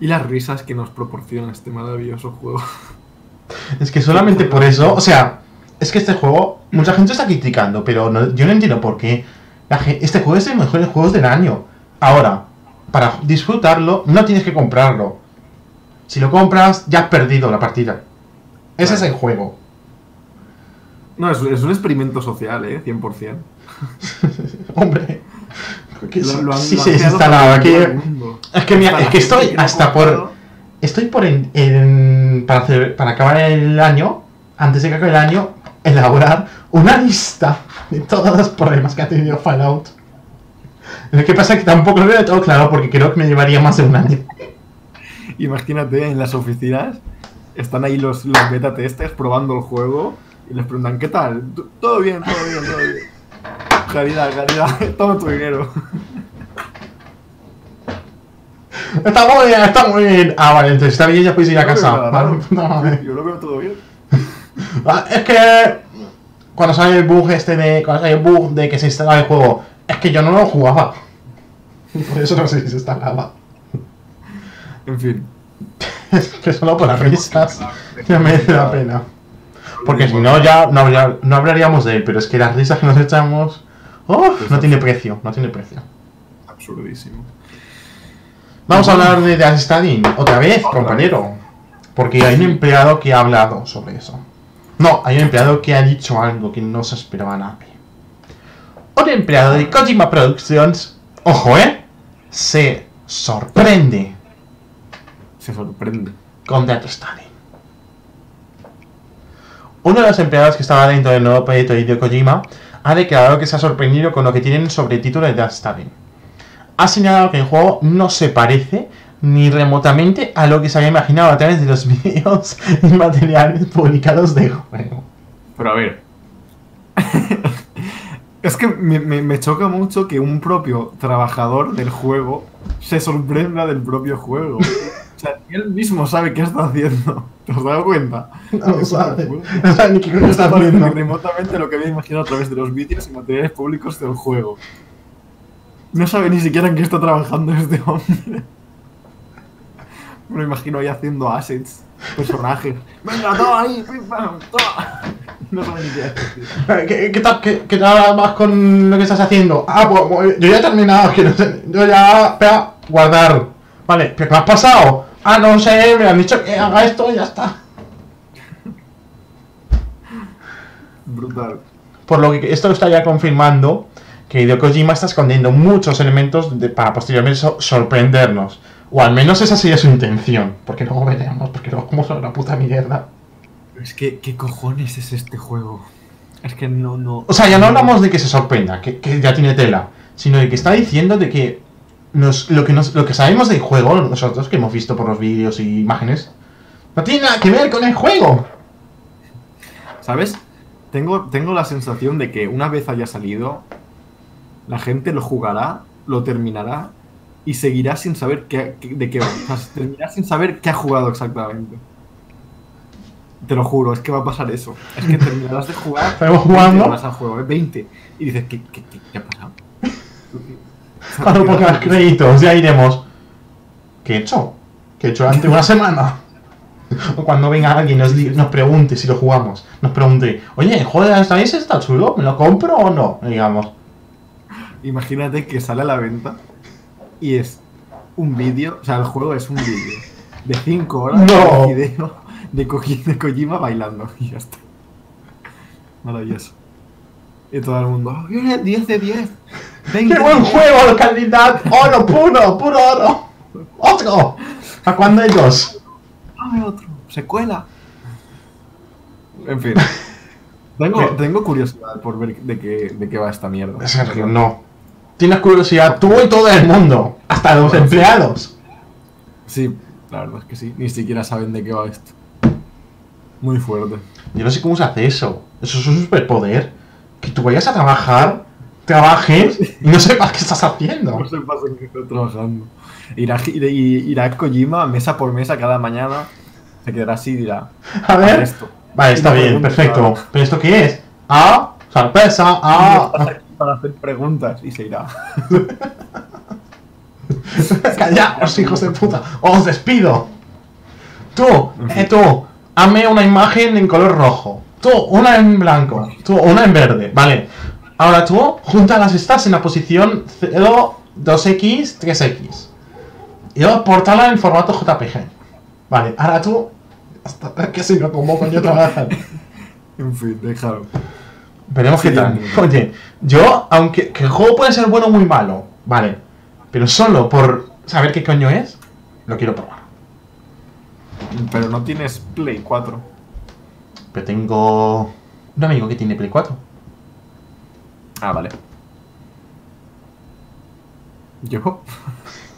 [SPEAKER 2] Y las risas que nos proporciona este maravilloso juego.
[SPEAKER 1] Es que solamente por eso, o sea, es que este juego, mucha gente está criticando, pero no- yo no entiendo por qué. La este juego es de los juegos del año. Ahora, para disfrutarlo, no tienes que comprarlo. Si lo compras, ya has perdido la partida. Ese es el juego.
[SPEAKER 2] No, es, es un experimento social, ¿eh? 100%.
[SPEAKER 1] Hombre.
[SPEAKER 2] Lo-
[SPEAKER 1] sí-
[SPEAKER 2] lo han-
[SPEAKER 1] sí
[SPEAKER 2] todo
[SPEAKER 1] que-
[SPEAKER 2] el mundo.
[SPEAKER 1] Es que mira, es que estoy hasta por. Estoy por en, en- para, hacer- para acabar el año, antes de que acabe el año, elaborar una lista de todos los problemas que ha tenido Fallout. Lo que pasa es que tampoco lo veo todo claro porque creo que me llevaría más de un año.
[SPEAKER 2] Imagínate en las oficinas, están ahí los, los beta testers probando el juego y les preguntan, ¿qué tal? "T- Todo bien, todo bien, todo bien. Caridad, caridad, toma tu dinero.
[SPEAKER 1] Está muy bien, está muy bien. Ah, vale, entonces está bien, ya puedes ir a casa. Vale.
[SPEAKER 2] Yo lo veo todo bien.
[SPEAKER 1] Ah, Es que cuando sale el bug este de. Cuando sale el bug de que se instala el juego, es que yo no lo jugaba. Por eso no sé si se instalaba.
[SPEAKER 2] En fin.
[SPEAKER 1] Es que solo por las risas ya merece la pena. Porque si no, ya no, habría- no hablaríamos de él, pero es que las risas que nos echamos. ¡Uf! no tiene precio, no tiene precio.
[SPEAKER 2] Absurdísimo.
[SPEAKER 1] Vamos a hablar de Death Stranding otra vez, compañero. Porque hay un empleado que ha hablado sobre eso. No, hay un empleado que ha dicho algo que no se esperaba nadie. Un empleado de Kojima Productions, ojo, ¿eh? Se sorprende
[SPEAKER 2] Se sorprende.
[SPEAKER 1] con Death Stranding. Uno de los empleados que estaba dentro del nuevo proyecto de Hideo Kojima ha declarado que se ha sorprendido con lo que tienen sobre el título de Death Stranding. Ha señalado que el juego no se parece ni remotamente a lo que se había imaginado a través de los vídeos y materiales publicados del juego.
[SPEAKER 2] Pero a ver. es que me, me- me choca mucho que un propio trabajador del juego se sorprenda del propio juego. O sea, él mismo sabe qué está haciendo. ¿Te has dado cuenta?
[SPEAKER 1] No lo sabe. No sabe ni qué coño
[SPEAKER 2] No
[SPEAKER 1] está haciendo.
[SPEAKER 2] remotamente lo que había imaginado a través de los vídeos y materiales públicos del juego. No sabe ni siquiera en qué está trabajando este hombre. Me lo imagino ahí haciendo assets, personajes. Venga, toma ahí, pim, pam, toma. No sabe ni qué hacer,
[SPEAKER 1] ¿Qué, qué tal, qué, qué tal vas con lo que estás haciendo? Ah, pues, yo ya he terminado, que no sé, yo ya... Espera, guardar. Vale, ¿pero qué me has pasado? Ah, no sé, me han dicho que haga esto y ya está.
[SPEAKER 2] Brutal.
[SPEAKER 1] Por lo que esto está ya confirmando que Hideo Kojima está escondiendo muchos elementos de- para posteriormente so- sorprendernos. O al menos esa sería su intención. Porque luego veremos, porque luego como son una puta mierda.
[SPEAKER 2] Es que, ¿qué cojones es este juego? Es que no, no.
[SPEAKER 1] O sea, ya no hablamos de que se sorprenda, que, que ya tiene tela, sino de que está diciendo de que nos, lo, que nos, lo que sabemos del juego, nosotros que hemos visto por los vídeos y imágenes, no tiene nada que ver con el juego.
[SPEAKER 2] ¿Sabes? Tengo, tengo la sensación de que una vez haya salido, la gente lo jugará, lo terminará y seguirá sin saber qué, de qué va. O sea, terminará sin saber qué ha jugado exactamente. Te lo juro, es que va a pasar eso. Es que terminarás de jugar.
[SPEAKER 1] Estamos
[SPEAKER 2] 20
[SPEAKER 1] jugando.
[SPEAKER 2] horas al juego, ¿eh? 20. Y dices, ¿qué, qué, qué, qué ha pasado?
[SPEAKER 1] Cuando pongas créditos, ya iremos. ¿Qué he hecho? ¿Qué he hecho durante una semana? O cuando venga alguien y nos, nos pregunte si lo jugamos, nos pregunte, oye, joder, ¿esta vez está chulo? ¿Me lo compro o no? Digamos,
[SPEAKER 2] Imagínate que sale a la venta y es un vídeo, o sea, el juego es un vídeo de 5 horas
[SPEAKER 1] No.
[SPEAKER 2] de video de, Koji- de Kojima bailando y ya está. Maravilloso. Y todo el mundo, "Oh, bien, 10 de 10. 20
[SPEAKER 1] ¡Qué buen
[SPEAKER 2] 10".
[SPEAKER 1] juego, calidad! ¡Oro puro! ¡Puro oro! ¡Otro! ¿A cuándo hay dos?
[SPEAKER 2] Dame otro, secuela. En fin. Tengo, tengo curiosidad por ver de qué, de qué va esta mierda.
[SPEAKER 1] Sergio, no. Tienes curiosidad, tú y todo el mundo, hasta los empleados.
[SPEAKER 2] Sí, la verdad es que sí. Ni siquiera saben de qué va esto. Muy fuerte.
[SPEAKER 1] Yo no sé cómo se hace eso. Eso es un superpoder. Que tú vayas a trabajar, trabajes y no sepas qué estás haciendo.
[SPEAKER 2] No se pasa en que estoy trabajando. Irá, irá, Kojima mesa por mesa cada mañana. Se quedará así y dirá.
[SPEAKER 1] A
[SPEAKER 2] "Haz
[SPEAKER 1] ver.
[SPEAKER 2] Esto.
[SPEAKER 1] Vale, está bien, perfecto. ¿Pero esto qué es? Ah, sorpresa,
[SPEAKER 2] No
[SPEAKER 1] ah.
[SPEAKER 2] estás aquí para hacer preguntas y se irá.
[SPEAKER 1] Callaos, hijos de puta. Os despido. Tú, eh, tú, hazme una imagen en color rojo. Tú, una en blanco. Tú, una en verde. Vale. Ahora tú, júntalas estas en la posición 0, 2x, 3x. Y luego portala en formato JPG. Vale, ahora tú. Hasta que si no, ¿cómo coño trabajan?
[SPEAKER 2] En fin, déjalo.
[SPEAKER 1] Veremos qué tal. Oye, yo, aunque que el juego puede ser bueno o muy malo, vale. Pero solo por saber qué coño es, lo quiero probar.
[SPEAKER 2] Pero no tienes Play 4.
[SPEAKER 1] Pero tengo un amigo que tiene Play 4.
[SPEAKER 2] Ah, vale. ¿Yo?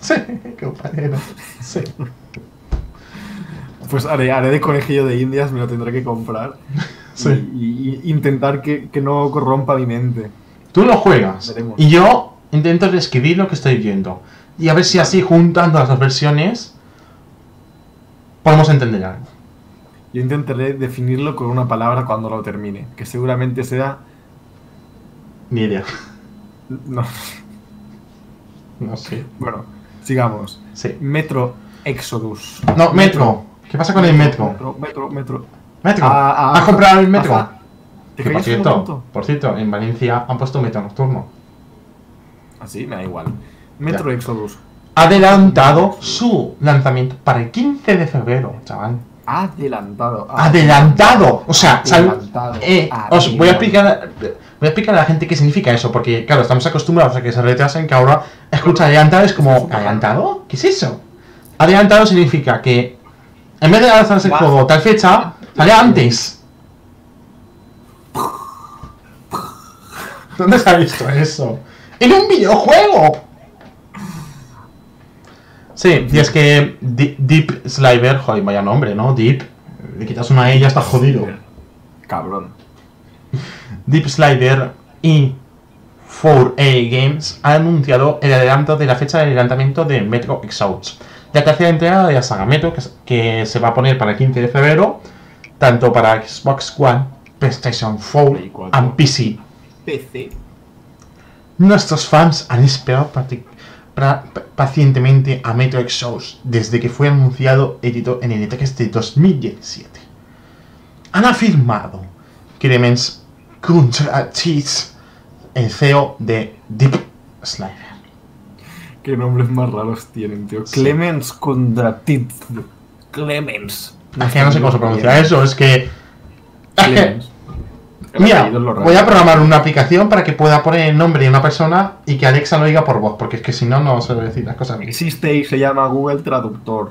[SPEAKER 1] Sí, compañero. Sí.
[SPEAKER 2] Pues haré, haré de conejillo de indias, me lo tendré que comprar.
[SPEAKER 1] Sí.
[SPEAKER 2] Y, y intentar que, que no corrompa mi mente.
[SPEAKER 1] Tú lo juegas.
[SPEAKER 2] Veremos.
[SPEAKER 1] Y yo intento describir lo que estoy viendo. Y a ver si así, juntando las dos versiones, podemos entender algo.
[SPEAKER 2] Yo intentaré definirlo con una palabra cuando lo termine, que seguramente sea...
[SPEAKER 1] Ni idea.
[SPEAKER 2] No,
[SPEAKER 1] No sé.
[SPEAKER 2] bueno, sigamos.
[SPEAKER 1] Sí.
[SPEAKER 2] Metro Exodus.
[SPEAKER 1] No, Metro. ¿Qué pasa con el Metro?
[SPEAKER 2] Metro, metro, metro.
[SPEAKER 1] Metro.
[SPEAKER 2] Ah, ah,
[SPEAKER 1] ¿Has comprado el
[SPEAKER 2] ah,
[SPEAKER 1] Metro?
[SPEAKER 2] ah. ¿Te
[SPEAKER 1] Que por cierto, por cierto, en Valencia han puesto metro nocturno.
[SPEAKER 2] Así, me da igual. Metro
[SPEAKER 1] Ya.
[SPEAKER 2] Exodus.
[SPEAKER 1] Adelantado su lanzamiento para el 15 de febrero, chaval.
[SPEAKER 2] Adelantado.
[SPEAKER 1] Adelantado. O sea,
[SPEAKER 2] Adelantado.
[SPEAKER 1] eh, os voy a explicar, voy a explicar a la gente qué significa eso, porque claro, estamos acostumbrados a que se retrasen, que ahora escucha adelantado es como ¿adelantado? ¿Qué es eso? Adelantado significa que en vez de lanzarse el juego tal fecha, sale antes. ¿Dónde se ha visto eso? ¡En un videojuego! Sí, y es que Di- Deep Sliver, joder, vaya nombre, ¿no? Deep, le quitas una E y ya está jodido.
[SPEAKER 2] Cabrón.
[SPEAKER 1] Deep Slider y 4A Games han anunciado el adelanto de la fecha de lanzamiento de Metro Exodus, la tercera entrega de la saga Metro que, se va a poner para el 15 de febrero, tanto para Xbox One, PlayStation 4
[SPEAKER 2] Play 4.
[SPEAKER 1] y PC.
[SPEAKER 2] PC.
[SPEAKER 1] Nuestros fans han esperado practi- pra- pa- pacientemente a Metro Exodus desde que fue anunciado editado en el E3 de 2017. Han afirmado Clemens Kuntratis, el CEO de Deep Slider.
[SPEAKER 2] Qué nombres más raros tienen, tío.
[SPEAKER 1] Sí.
[SPEAKER 2] Clemens Kondratit. Clemens.
[SPEAKER 1] Es que no sé cómo se pronuncia eso, es que-
[SPEAKER 2] Clemens.
[SPEAKER 1] Mira, voy a programar una aplicación para que pueda poner el nombre de una persona y que Alexa lo diga por voz, porque es que si no, no se decir las cosas bien.
[SPEAKER 2] Existe y se llama Google Traductor.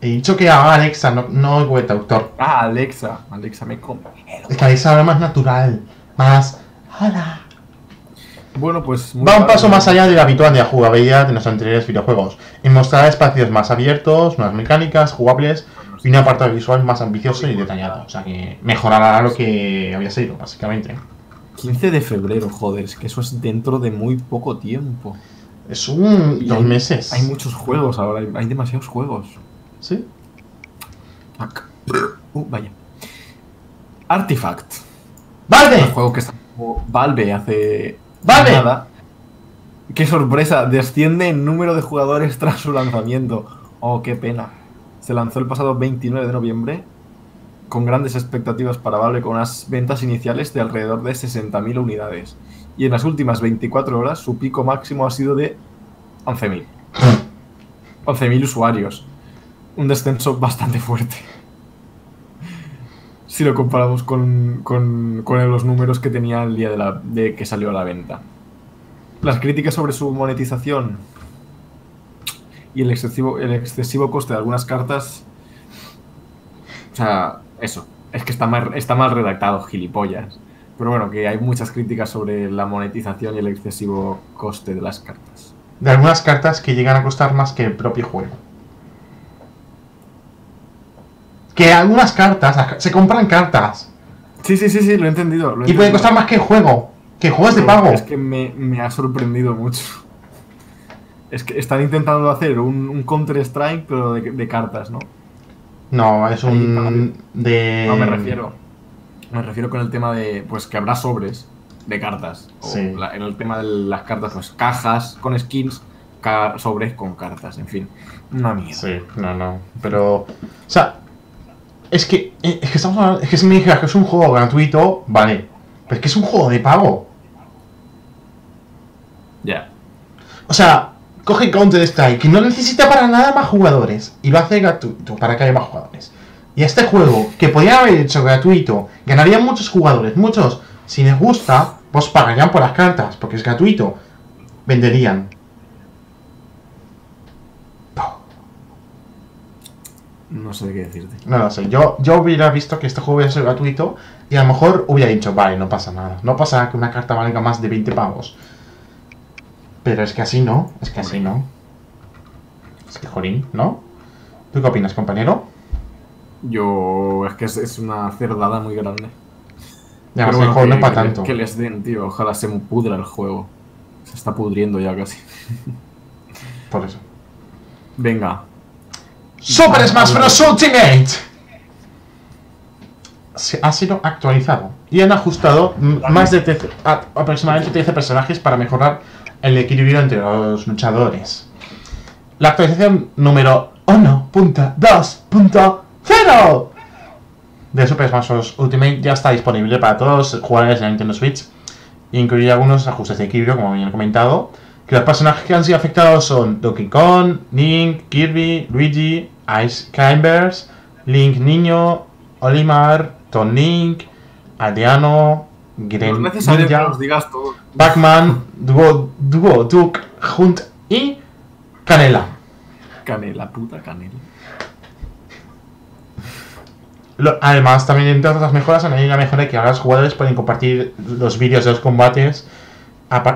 [SPEAKER 1] He dicho que haga Alexa, no, no Google Traductor.
[SPEAKER 2] Ah, Alexa. Alexa me come.
[SPEAKER 1] Es que Alexa habla más natural, más... Hola.
[SPEAKER 2] Bueno, pues.
[SPEAKER 1] Va un paso más allá de la habitual de la jugabilidad de nuestros anteriores videojuegos, y mostrará espacios más abiertos, nuevas mecánicas, jugables y un apartado visual más ambicioso y detallado. O sea que mejorará lo que había sido, básicamente.
[SPEAKER 2] 15 de febrero, joder, es que eso es dentro de muy poco tiempo.
[SPEAKER 1] Es un.
[SPEAKER 2] Y
[SPEAKER 1] dos
[SPEAKER 2] hay-
[SPEAKER 1] meses.
[SPEAKER 2] Hay muchos juegos ahora, hay, hay demasiados juegos.
[SPEAKER 1] Sí.
[SPEAKER 2] Fuck. Uh, vaya. Artifact.
[SPEAKER 1] ¡Vale!
[SPEAKER 2] Un juego que sacó Valve hace
[SPEAKER 1] ¡Valve!
[SPEAKER 2] nada. ¡Qué sorpresa! Desciende en número de jugadores tras su lanzamiento. Oh, qué pena. Se lanzó el pasado 29 de noviembre con grandes expectativas para Valve con unas ventas iniciales de alrededor de 60.000 unidades. Y en las últimas 24 horas su pico máximo ha sido de 11.000. 11.000 usuarios. Un descenso bastante fuerte. Si lo comparamos con, con- con los números que tenía el día de, la, de que salió a la venta. Las críticas sobre su monetización y el excesivo, el excesivo coste de algunas cartas. O sea, eso. Es que está mal, está mal redactado, gilipollas. Pero bueno, que hay muchas críticas sobre la monetización y el excesivo coste de las cartas.
[SPEAKER 1] De algunas cartas que llegan a costar más que el propio juego. Que algunas cartas, se compran cartas.
[SPEAKER 2] Sí, sí, sí, sí, lo he entendido. lo he
[SPEAKER 1] Y puede costar más que el juego. Que juegos de pago.
[SPEAKER 2] Es que me, me ha sorprendido mucho. Es que están intentando hacer un, un Counter-Strike, pero de, de cartas, ¿no?
[SPEAKER 1] No, es un. De.
[SPEAKER 2] No me refiero. Me refiero con el tema de. Pues que habrá sobres de cartas. O
[SPEAKER 1] Sí.
[SPEAKER 2] la- en el tema de las cartas, pues cajas con skins, ca- sobres con cartas, en fin. Una mierda.
[SPEAKER 1] Sí, no, no. Pero. O sea. Es que. eh, Es que estamos hablando. Es que si me dijeras que es un juego gratuito, vale. Pero es que es un juego de pago.
[SPEAKER 2] Ya.
[SPEAKER 1] O sea, coge Counter Strike, que no necesita para nada más jugadores, y lo hace gratuito para que haya más jugadores. Y este juego, que podría haber hecho gratuito, ganarían muchos jugadores, muchos. Si les gusta, pues pagarían por las cartas, porque es gratuito. Venderían.
[SPEAKER 2] No sé qué decirte.
[SPEAKER 1] No lo sé, yo, yo hubiera visto que este juego hubiera sido gratuito y a lo mejor hubiera dicho, vale, no pasa nada. No pasa que una carta valga más de 20 pavos. Pero es que así no, es que así no. Es que jolín, ¿no? ¿Tú qué opinas, compañero?
[SPEAKER 2] Yo. Es que es, es una cerdada muy grande.
[SPEAKER 1] Ya,
[SPEAKER 2] Pero
[SPEAKER 1] el
[SPEAKER 2] bueno,
[SPEAKER 1] juego no
[SPEAKER 2] que-
[SPEAKER 1] para tanto.
[SPEAKER 2] Que les den, tío. Ojalá se pudra el juego. Se está pudriendo ya casi.
[SPEAKER 1] Por eso.
[SPEAKER 2] Venga.
[SPEAKER 1] Super Smash Bros. Ultimate se ha sido actualizado y han ajustado más de 13 a- aproximadamente 13 personajes para mejorar el equilibrio entre los luchadores. La actualización número 1.2.0 de Super Smash. Ultimate ya está disponible para todos los jugadores de Nintendo Switch. Incluye algunos ajustes de equilibrio, como bien he comentado. Que los personajes que han sido afectados son Donkey Kong, Link, Kirby, Luigi, Ice Climbers, Link Niño, Olimar, Tom Link,
[SPEAKER 2] No es necesario que nos digas todo.
[SPEAKER 1] Pac-Man, Duo, Duo, Duke, Hunt y Canela.
[SPEAKER 2] Canela, puta canela.
[SPEAKER 1] Lo- Además, también entre otras mejoras, añadido la mejora que ahora los jugadores pueden compartir los vídeos de los combates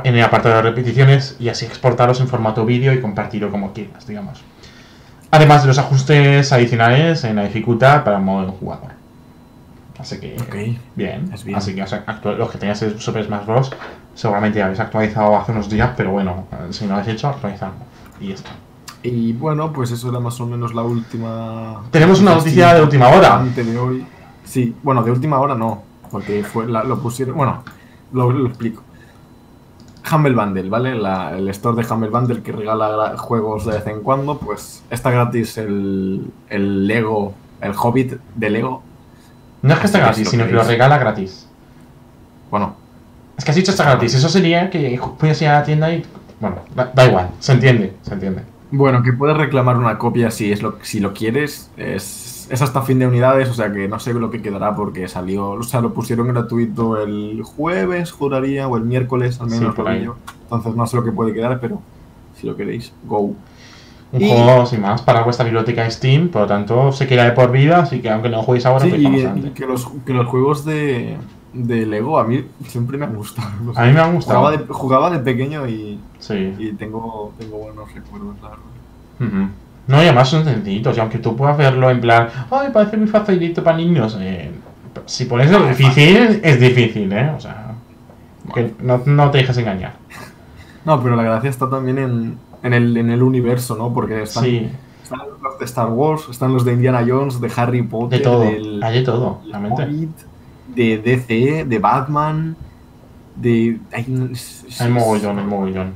[SPEAKER 1] en el apartado de repeticiones y así exportarlos en formato vídeo y compartirlo como quieras, digamos. Además de los ajustes adicionales en la dificultad para el modo de jugador. Así que,
[SPEAKER 2] Ok.
[SPEAKER 1] bien.
[SPEAKER 2] Es bien.
[SPEAKER 1] Así que o sea, los que tenéis el Super Smash Bros. seguramente ya habéis actualizado hace unos días, pero bueno, eh, si no lo habéis hecho, actualizadlo. Y ya está.
[SPEAKER 2] Y bueno, pues eso era más o menos la última.
[SPEAKER 1] Tenemos una noticia de última hora.
[SPEAKER 2] de hoy. Sí, bueno, de última hora no, porque fue la- lo pusieron. Bueno, lo, lo explico. Humble Bundle, ¿vale? La- el store de Humble Bundle que regala juegos de vez en cuando, pues está gratis el, el Lego, el Hobbit de Lego.
[SPEAKER 1] No es que esté gratis, sino que lo regala gratis.
[SPEAKER 2] Bueno,
[SPEAKER 1] Es que has dicho está gratis. Eso sería que puedes ir a la tienda y. Bueno, da, da igual. Se entiende, se entiende.
[SPEAKER 2] Bueno, que puedes reclamar una copia si es lo si lo quieres. Es, es hasta fin de unidades, o sea que no sé lo que quedará porque salió. O sea, lo pusieron gratuito el jueves, juraría, o el miércoles, al
[SPEAKER 1] Sí,
[SPEAKER 2] menos
[SPEAKER 1] por
[SPEAKER 2] lo vi
[SPEAKER 1] ahí.
[SPEAKER 2] yo. Entonces no sé lo que puede quedar, pero si lo queréis, go.
[SPEAKER 1] Un
[SPEAKER 2] Y-
[SPEAKER 1] juego sin más para vuestra biblioteca Steam, por lo tanto se queda de por vida, así que aunque no lo jueguéis ahora,
[SPEAKER 2] Sí,
[SPEAKER 1] pues
[SPEAKER 2] y, y que, los, que los juegos de, de Lego a mí siempre me han gustado. no sé.
[SPEAKER 1] A mí me han gustado.
[SPEAKER 2] Jugaba de, jugaba de pequeño y,
[SPEAKER 1] Sí.
[SPEAKER 2] y tengo, tengo buenos recuerdos, la verdad.
[SPEAKER 1] No, y además son sencillitos, y aunque tú puedas verlo en plan, ay, parece muy facilito para niños, eh, si pones lo difícil, es difícil, ¿eh? O sea, Que no, no te dejes engañar.
[SPEAKER 2] No, pero la gracia está también en, en, el, en el universo, ¿no? Porque están,
[SPEAKER 1] Sí,
[SPEAKER 2] están los de Star Wars, están los de Indiana Jones, de Harry Potter,
[SPEAKER 1] de todo.
[SPEAKER 2] del-
[SPEAKER 1] Hay de todo,
[SPEAKER 2] del
[SPEAKER 1] realmente.
[SPEAKER 2] Hobbit, de DC, de Batman, de... Hay,
[SPEAKER 1] Hay mogollón, hay mogollón.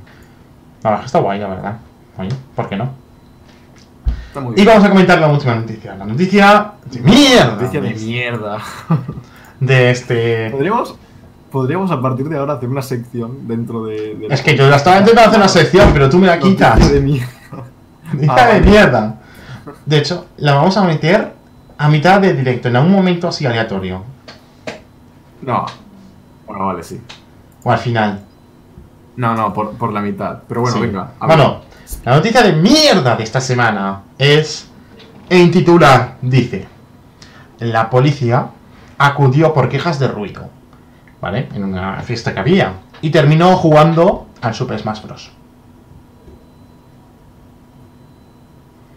[SPEAKER 1] La verdad es que está guay, la verdad. Oye, ¿por qué no?
[SPEAKER 2] Está muy
[SPEAKER 1] Y
[SPEAKER 2] bien.
[SPEAKER 1] vamos a comentar la última noticia. La noticia de mierda.
[SPEAKER 2] Noticia de
[SPEAKER 1] de-
[SPEAKER 2] mierda.
[SPEAKER 1] de este.
[SPEAKER 2] Podríamos, podríamos a partir de ahora hacer una sección dentro de... de
[SPEAKER 1] Es que yo la estaba intentando hacer una sección, pero tú me la
[SPEAKER 2] Noticia
[SPEAKER 1] quitas.
[SPEAKER 2] de mierda.
[SPEAKER 1] Noticia
[SPEAKER 2] Ah,
[SPEAKER 1] de mierda. De hecho, la vamos a meter a mitad de directo, en algún momento así aleatorio.
[SPEAKER 2] No. Bueno, vale, sí.
[SPEAKER 1] O al final.
[SPEAKER 2] No, no, por, por la mitad. Pero bueno,
[SPEAKER 1] Sí.
[SPEAKER 2] venga.
[SPEAKER 1] Bueno, la noticia de mierda de esta semana es. En titular dice: La policía acudió por quejas de ruido. ¿Vale? En una fiesta que había. Y terminó jugando al Super Smash Bros.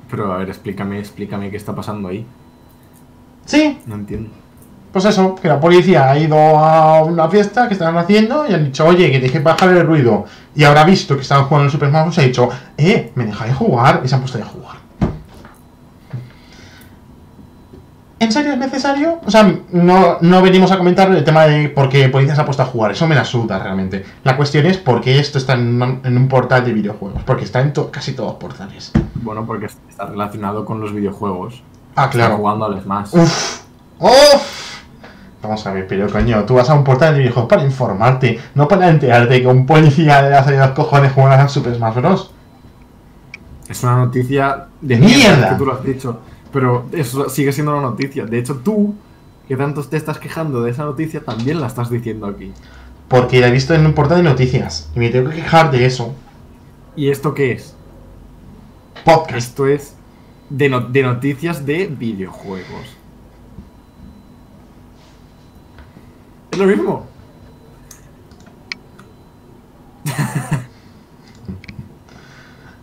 [SPEAKER 2] Pero a ver, explícame, explícame qué está pasando ahí.
[SPEAKER 1] Sí,
[SPEAKER 2] No entiendo.
[SPEAKER 1] Pues eso, que la policía ha ido a una fiesta que estaban haciendo y han dicho, oye, que deje bajar el ruido. Y habrá visto que estaban jugando el Super Smash Bros. y ha dicho, eh, me dejáis jugar. Y se han puesto a jugar. ¿En serio es necesario? O sea, no, no venimos a comentar el tema de por qué policía se ha puesto a jugar. Eso me la suda realmente. La cuestión es por qué esto está en, un- en un portal de videojuegos. Porque está en to- casi todos los portales.
[SPEAKER 2] Bueno, porque está relacionado con los videojuegos.
[SPEAKER 1] Ah,
[SPEAKER 2] Está
[SPEAKER 1] claro.
[SPEAKER 2] jugando al Smash.
[SPEAKER 1] Uf, uf. Vamos a ver, pero coño, tú vas a un portal de videojuegos para informarte, no para enterarte que un policía le ha salido los cojones jugando a Super Smash Bros.
[SPEAKER 2] Es una noticia de
[SPEAKER 1] ¡Mierda!
[SPEAKER 2] que tú lo has dicho. Pero eso sigue siendo una noticia. De hecho, tú, que tanto te estás quejando de esa noticia, también la estás diciendo aquí.
[SPEAKER 1] Porque la he visto en un portal de noticias y me tengo que quejar de eso.
[SPEAKER 2] ¿Y esto qué es?
[SPEAKER 1] Podcast.
[SPEAKER 2] Esto es de, no- de noticias de videojuegos. Es lo mismo.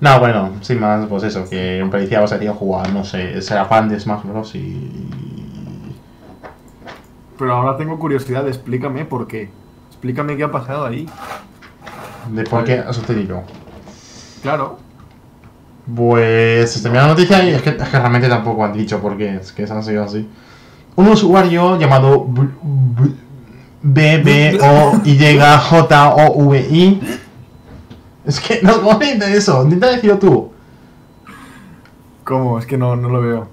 [SPEAKER 1] No, bueno, sin más, pues eso, que un policía os hacía jugar, no sé, será fan de Smash Bros. y...
[SPEAKER 2] Pero ahora tengo curiosidad, explícame por qué. Explícame qué ha pasado ahí.
[SPEAKER 1] de por qué ha sucedido.
[SPEAKER 2] Claro.
[SPEAKER 1] Pues se termina la noticia y es que, es que realmente tampoco han dicho por qué, es que eso ha sido así. Un usuario llamado BBOYJOVI. Es que no, ¿cómo dice eso? Intenta decirlo tú.
[SPEAKER 2] ¿Cómo? Es que no, no lo veo.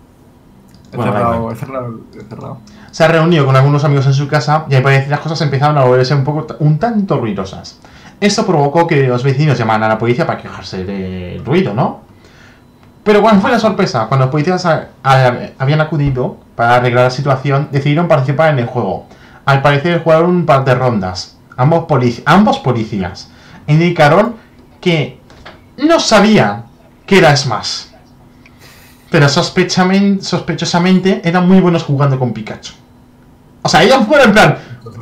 [SPEAKER 2] He
[SPEAKER 1] Bueno,
[SPEAKER 2] cerrado, he cerrado, he cerrado.
[SPEAKER 1] Se ha reunido con algunos amigos en su casa y al parecer las cosas empezaron a volverse un poco un tanto ruidosas. Esto provocó que los vecinos llamaran a la policía para quejarse del ruido, ¿no? Pero ¿cuál fue la sorpresa? Cuando los policías a- a- habían acudido para arreglar la situación, decidieron participar en el juego. Al parecer jugaron un par de rondas. Ambos, polic- ambos policías indicaron que no sabían que era Smash. Pero sospechosamente eran muy buenos jugando con Pikachu. O sea, ellos fueron en plan,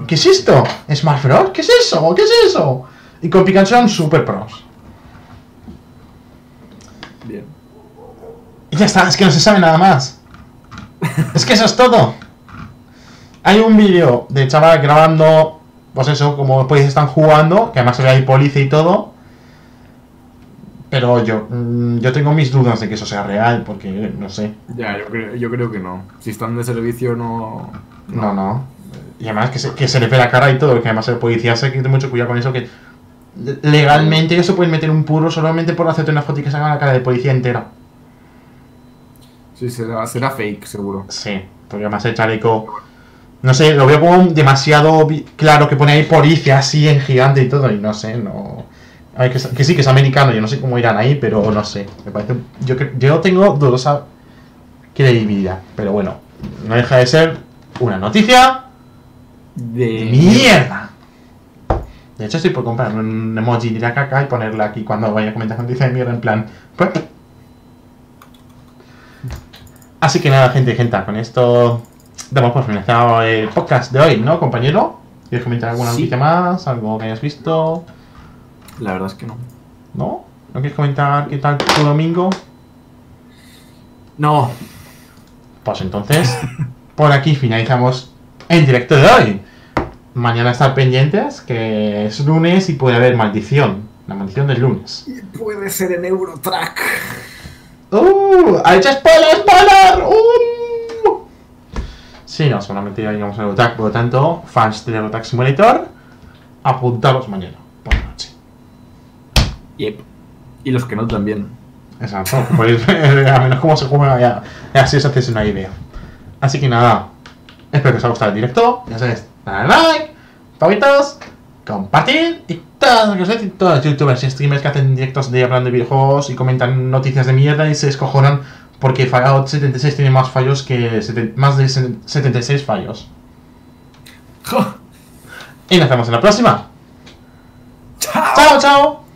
[SPEAKER 1] ¿qué es esto? ¿Smash Bros? ¿Qué es eso? ¿Qué es eso? Y con Pikachu eran super pros.
[SPEAKER 2] Bien.
[SPEAKER 1] Y ya está, es que no se sabe nada más. es que eso es todo. Hay un vídeo de chaval grabando, pues eso, como los policías están jugando, que además se ve ahí policía y todo. Pero yo, mm, yo tengo mis dudas de que eso sea real, porque no sé.
[SPEAKER 2] Ya, yo creo, yo creo que no. Si están de servicio, no.
[SPEAKER 1] No, no. Y además que se, que se le ve la cara y todo, que además el policía se tiene mucho cuidado con eso, que legalmente ellos se pueden meter un puro solamente por hacerte una foto y que se haga la cara del policía entera.
[SPEAKER 2] Sí, será, será fake, seguro.
[SPEAKER 1] Sí, porque además el chaleco. No sé, lo veo como demasiado claro que pone ahí policía así en gigante y todo, y no sé, no. Ay, que, que sí, que es americano, yo no sé cómo irán ahí, pero no sé. Me parece. Yo, yo tengo dudosa credibilidad, pero bueno, no deja de ser una noticia
[SPEAKER 2] De
[SPEAKER 1] mierda. De hecho, estoy por comprar un emoji de la caca y ponerla aquí cuando vaya a comentar noticia de mierda en plan. pues. Así que nada, gente, gente, con esto damos por finalizado el podcast de hoy, ¿no, compañero? ¿Quieres comentar alguna
[SPEAKER 2] Sí.
[SPEAKER 1] noticia más? ¿Algo que hayas visto?
[SPEAKER 2] La verdad es que no.
[SPEAKER 1] ¿No? ¿No quieres comentar qué tal tu domingo?
[SPEAKER 2] No.
[SPEAKER 1] Pues entonces, por aquí finalizamos el directo de hoy. mañana estar pendientes, que es lunes y puede haber maldición. La maldición del lunes.
[SPEAKER 2] Y puede ser en Eurotrack.
[SPEAKER 1] ¡Uh! ¡Ha hecho spoiler, spoiler! ¡Uh! Sí, no, solamente ya llegamos a Eurotrack, por lo tanto, fans de Eurotrack Simulator, apuntaros mañana por la noche.
[SPEAKER 2] Yep. Y los que no también.
[SPEAKER 1] Exacto, podéis ver a menos cómo se juega ya, así os hacéis una idea. Así que nada, espero que os haya gustado el directo, ya sabéis, darle like, favoritos, compartir y todo lo que todos los youtubers y streamers que hacen directos de hablando de videojuegos y comentan noticias de mierda y se escojonan porque Fallout 76 tiene más fallos que más de 76 fallos. Y nos vemos en la próxima.
[SPEAKER 2] ¡Chao!
[SPEAKER 1] ¡Chao, chao!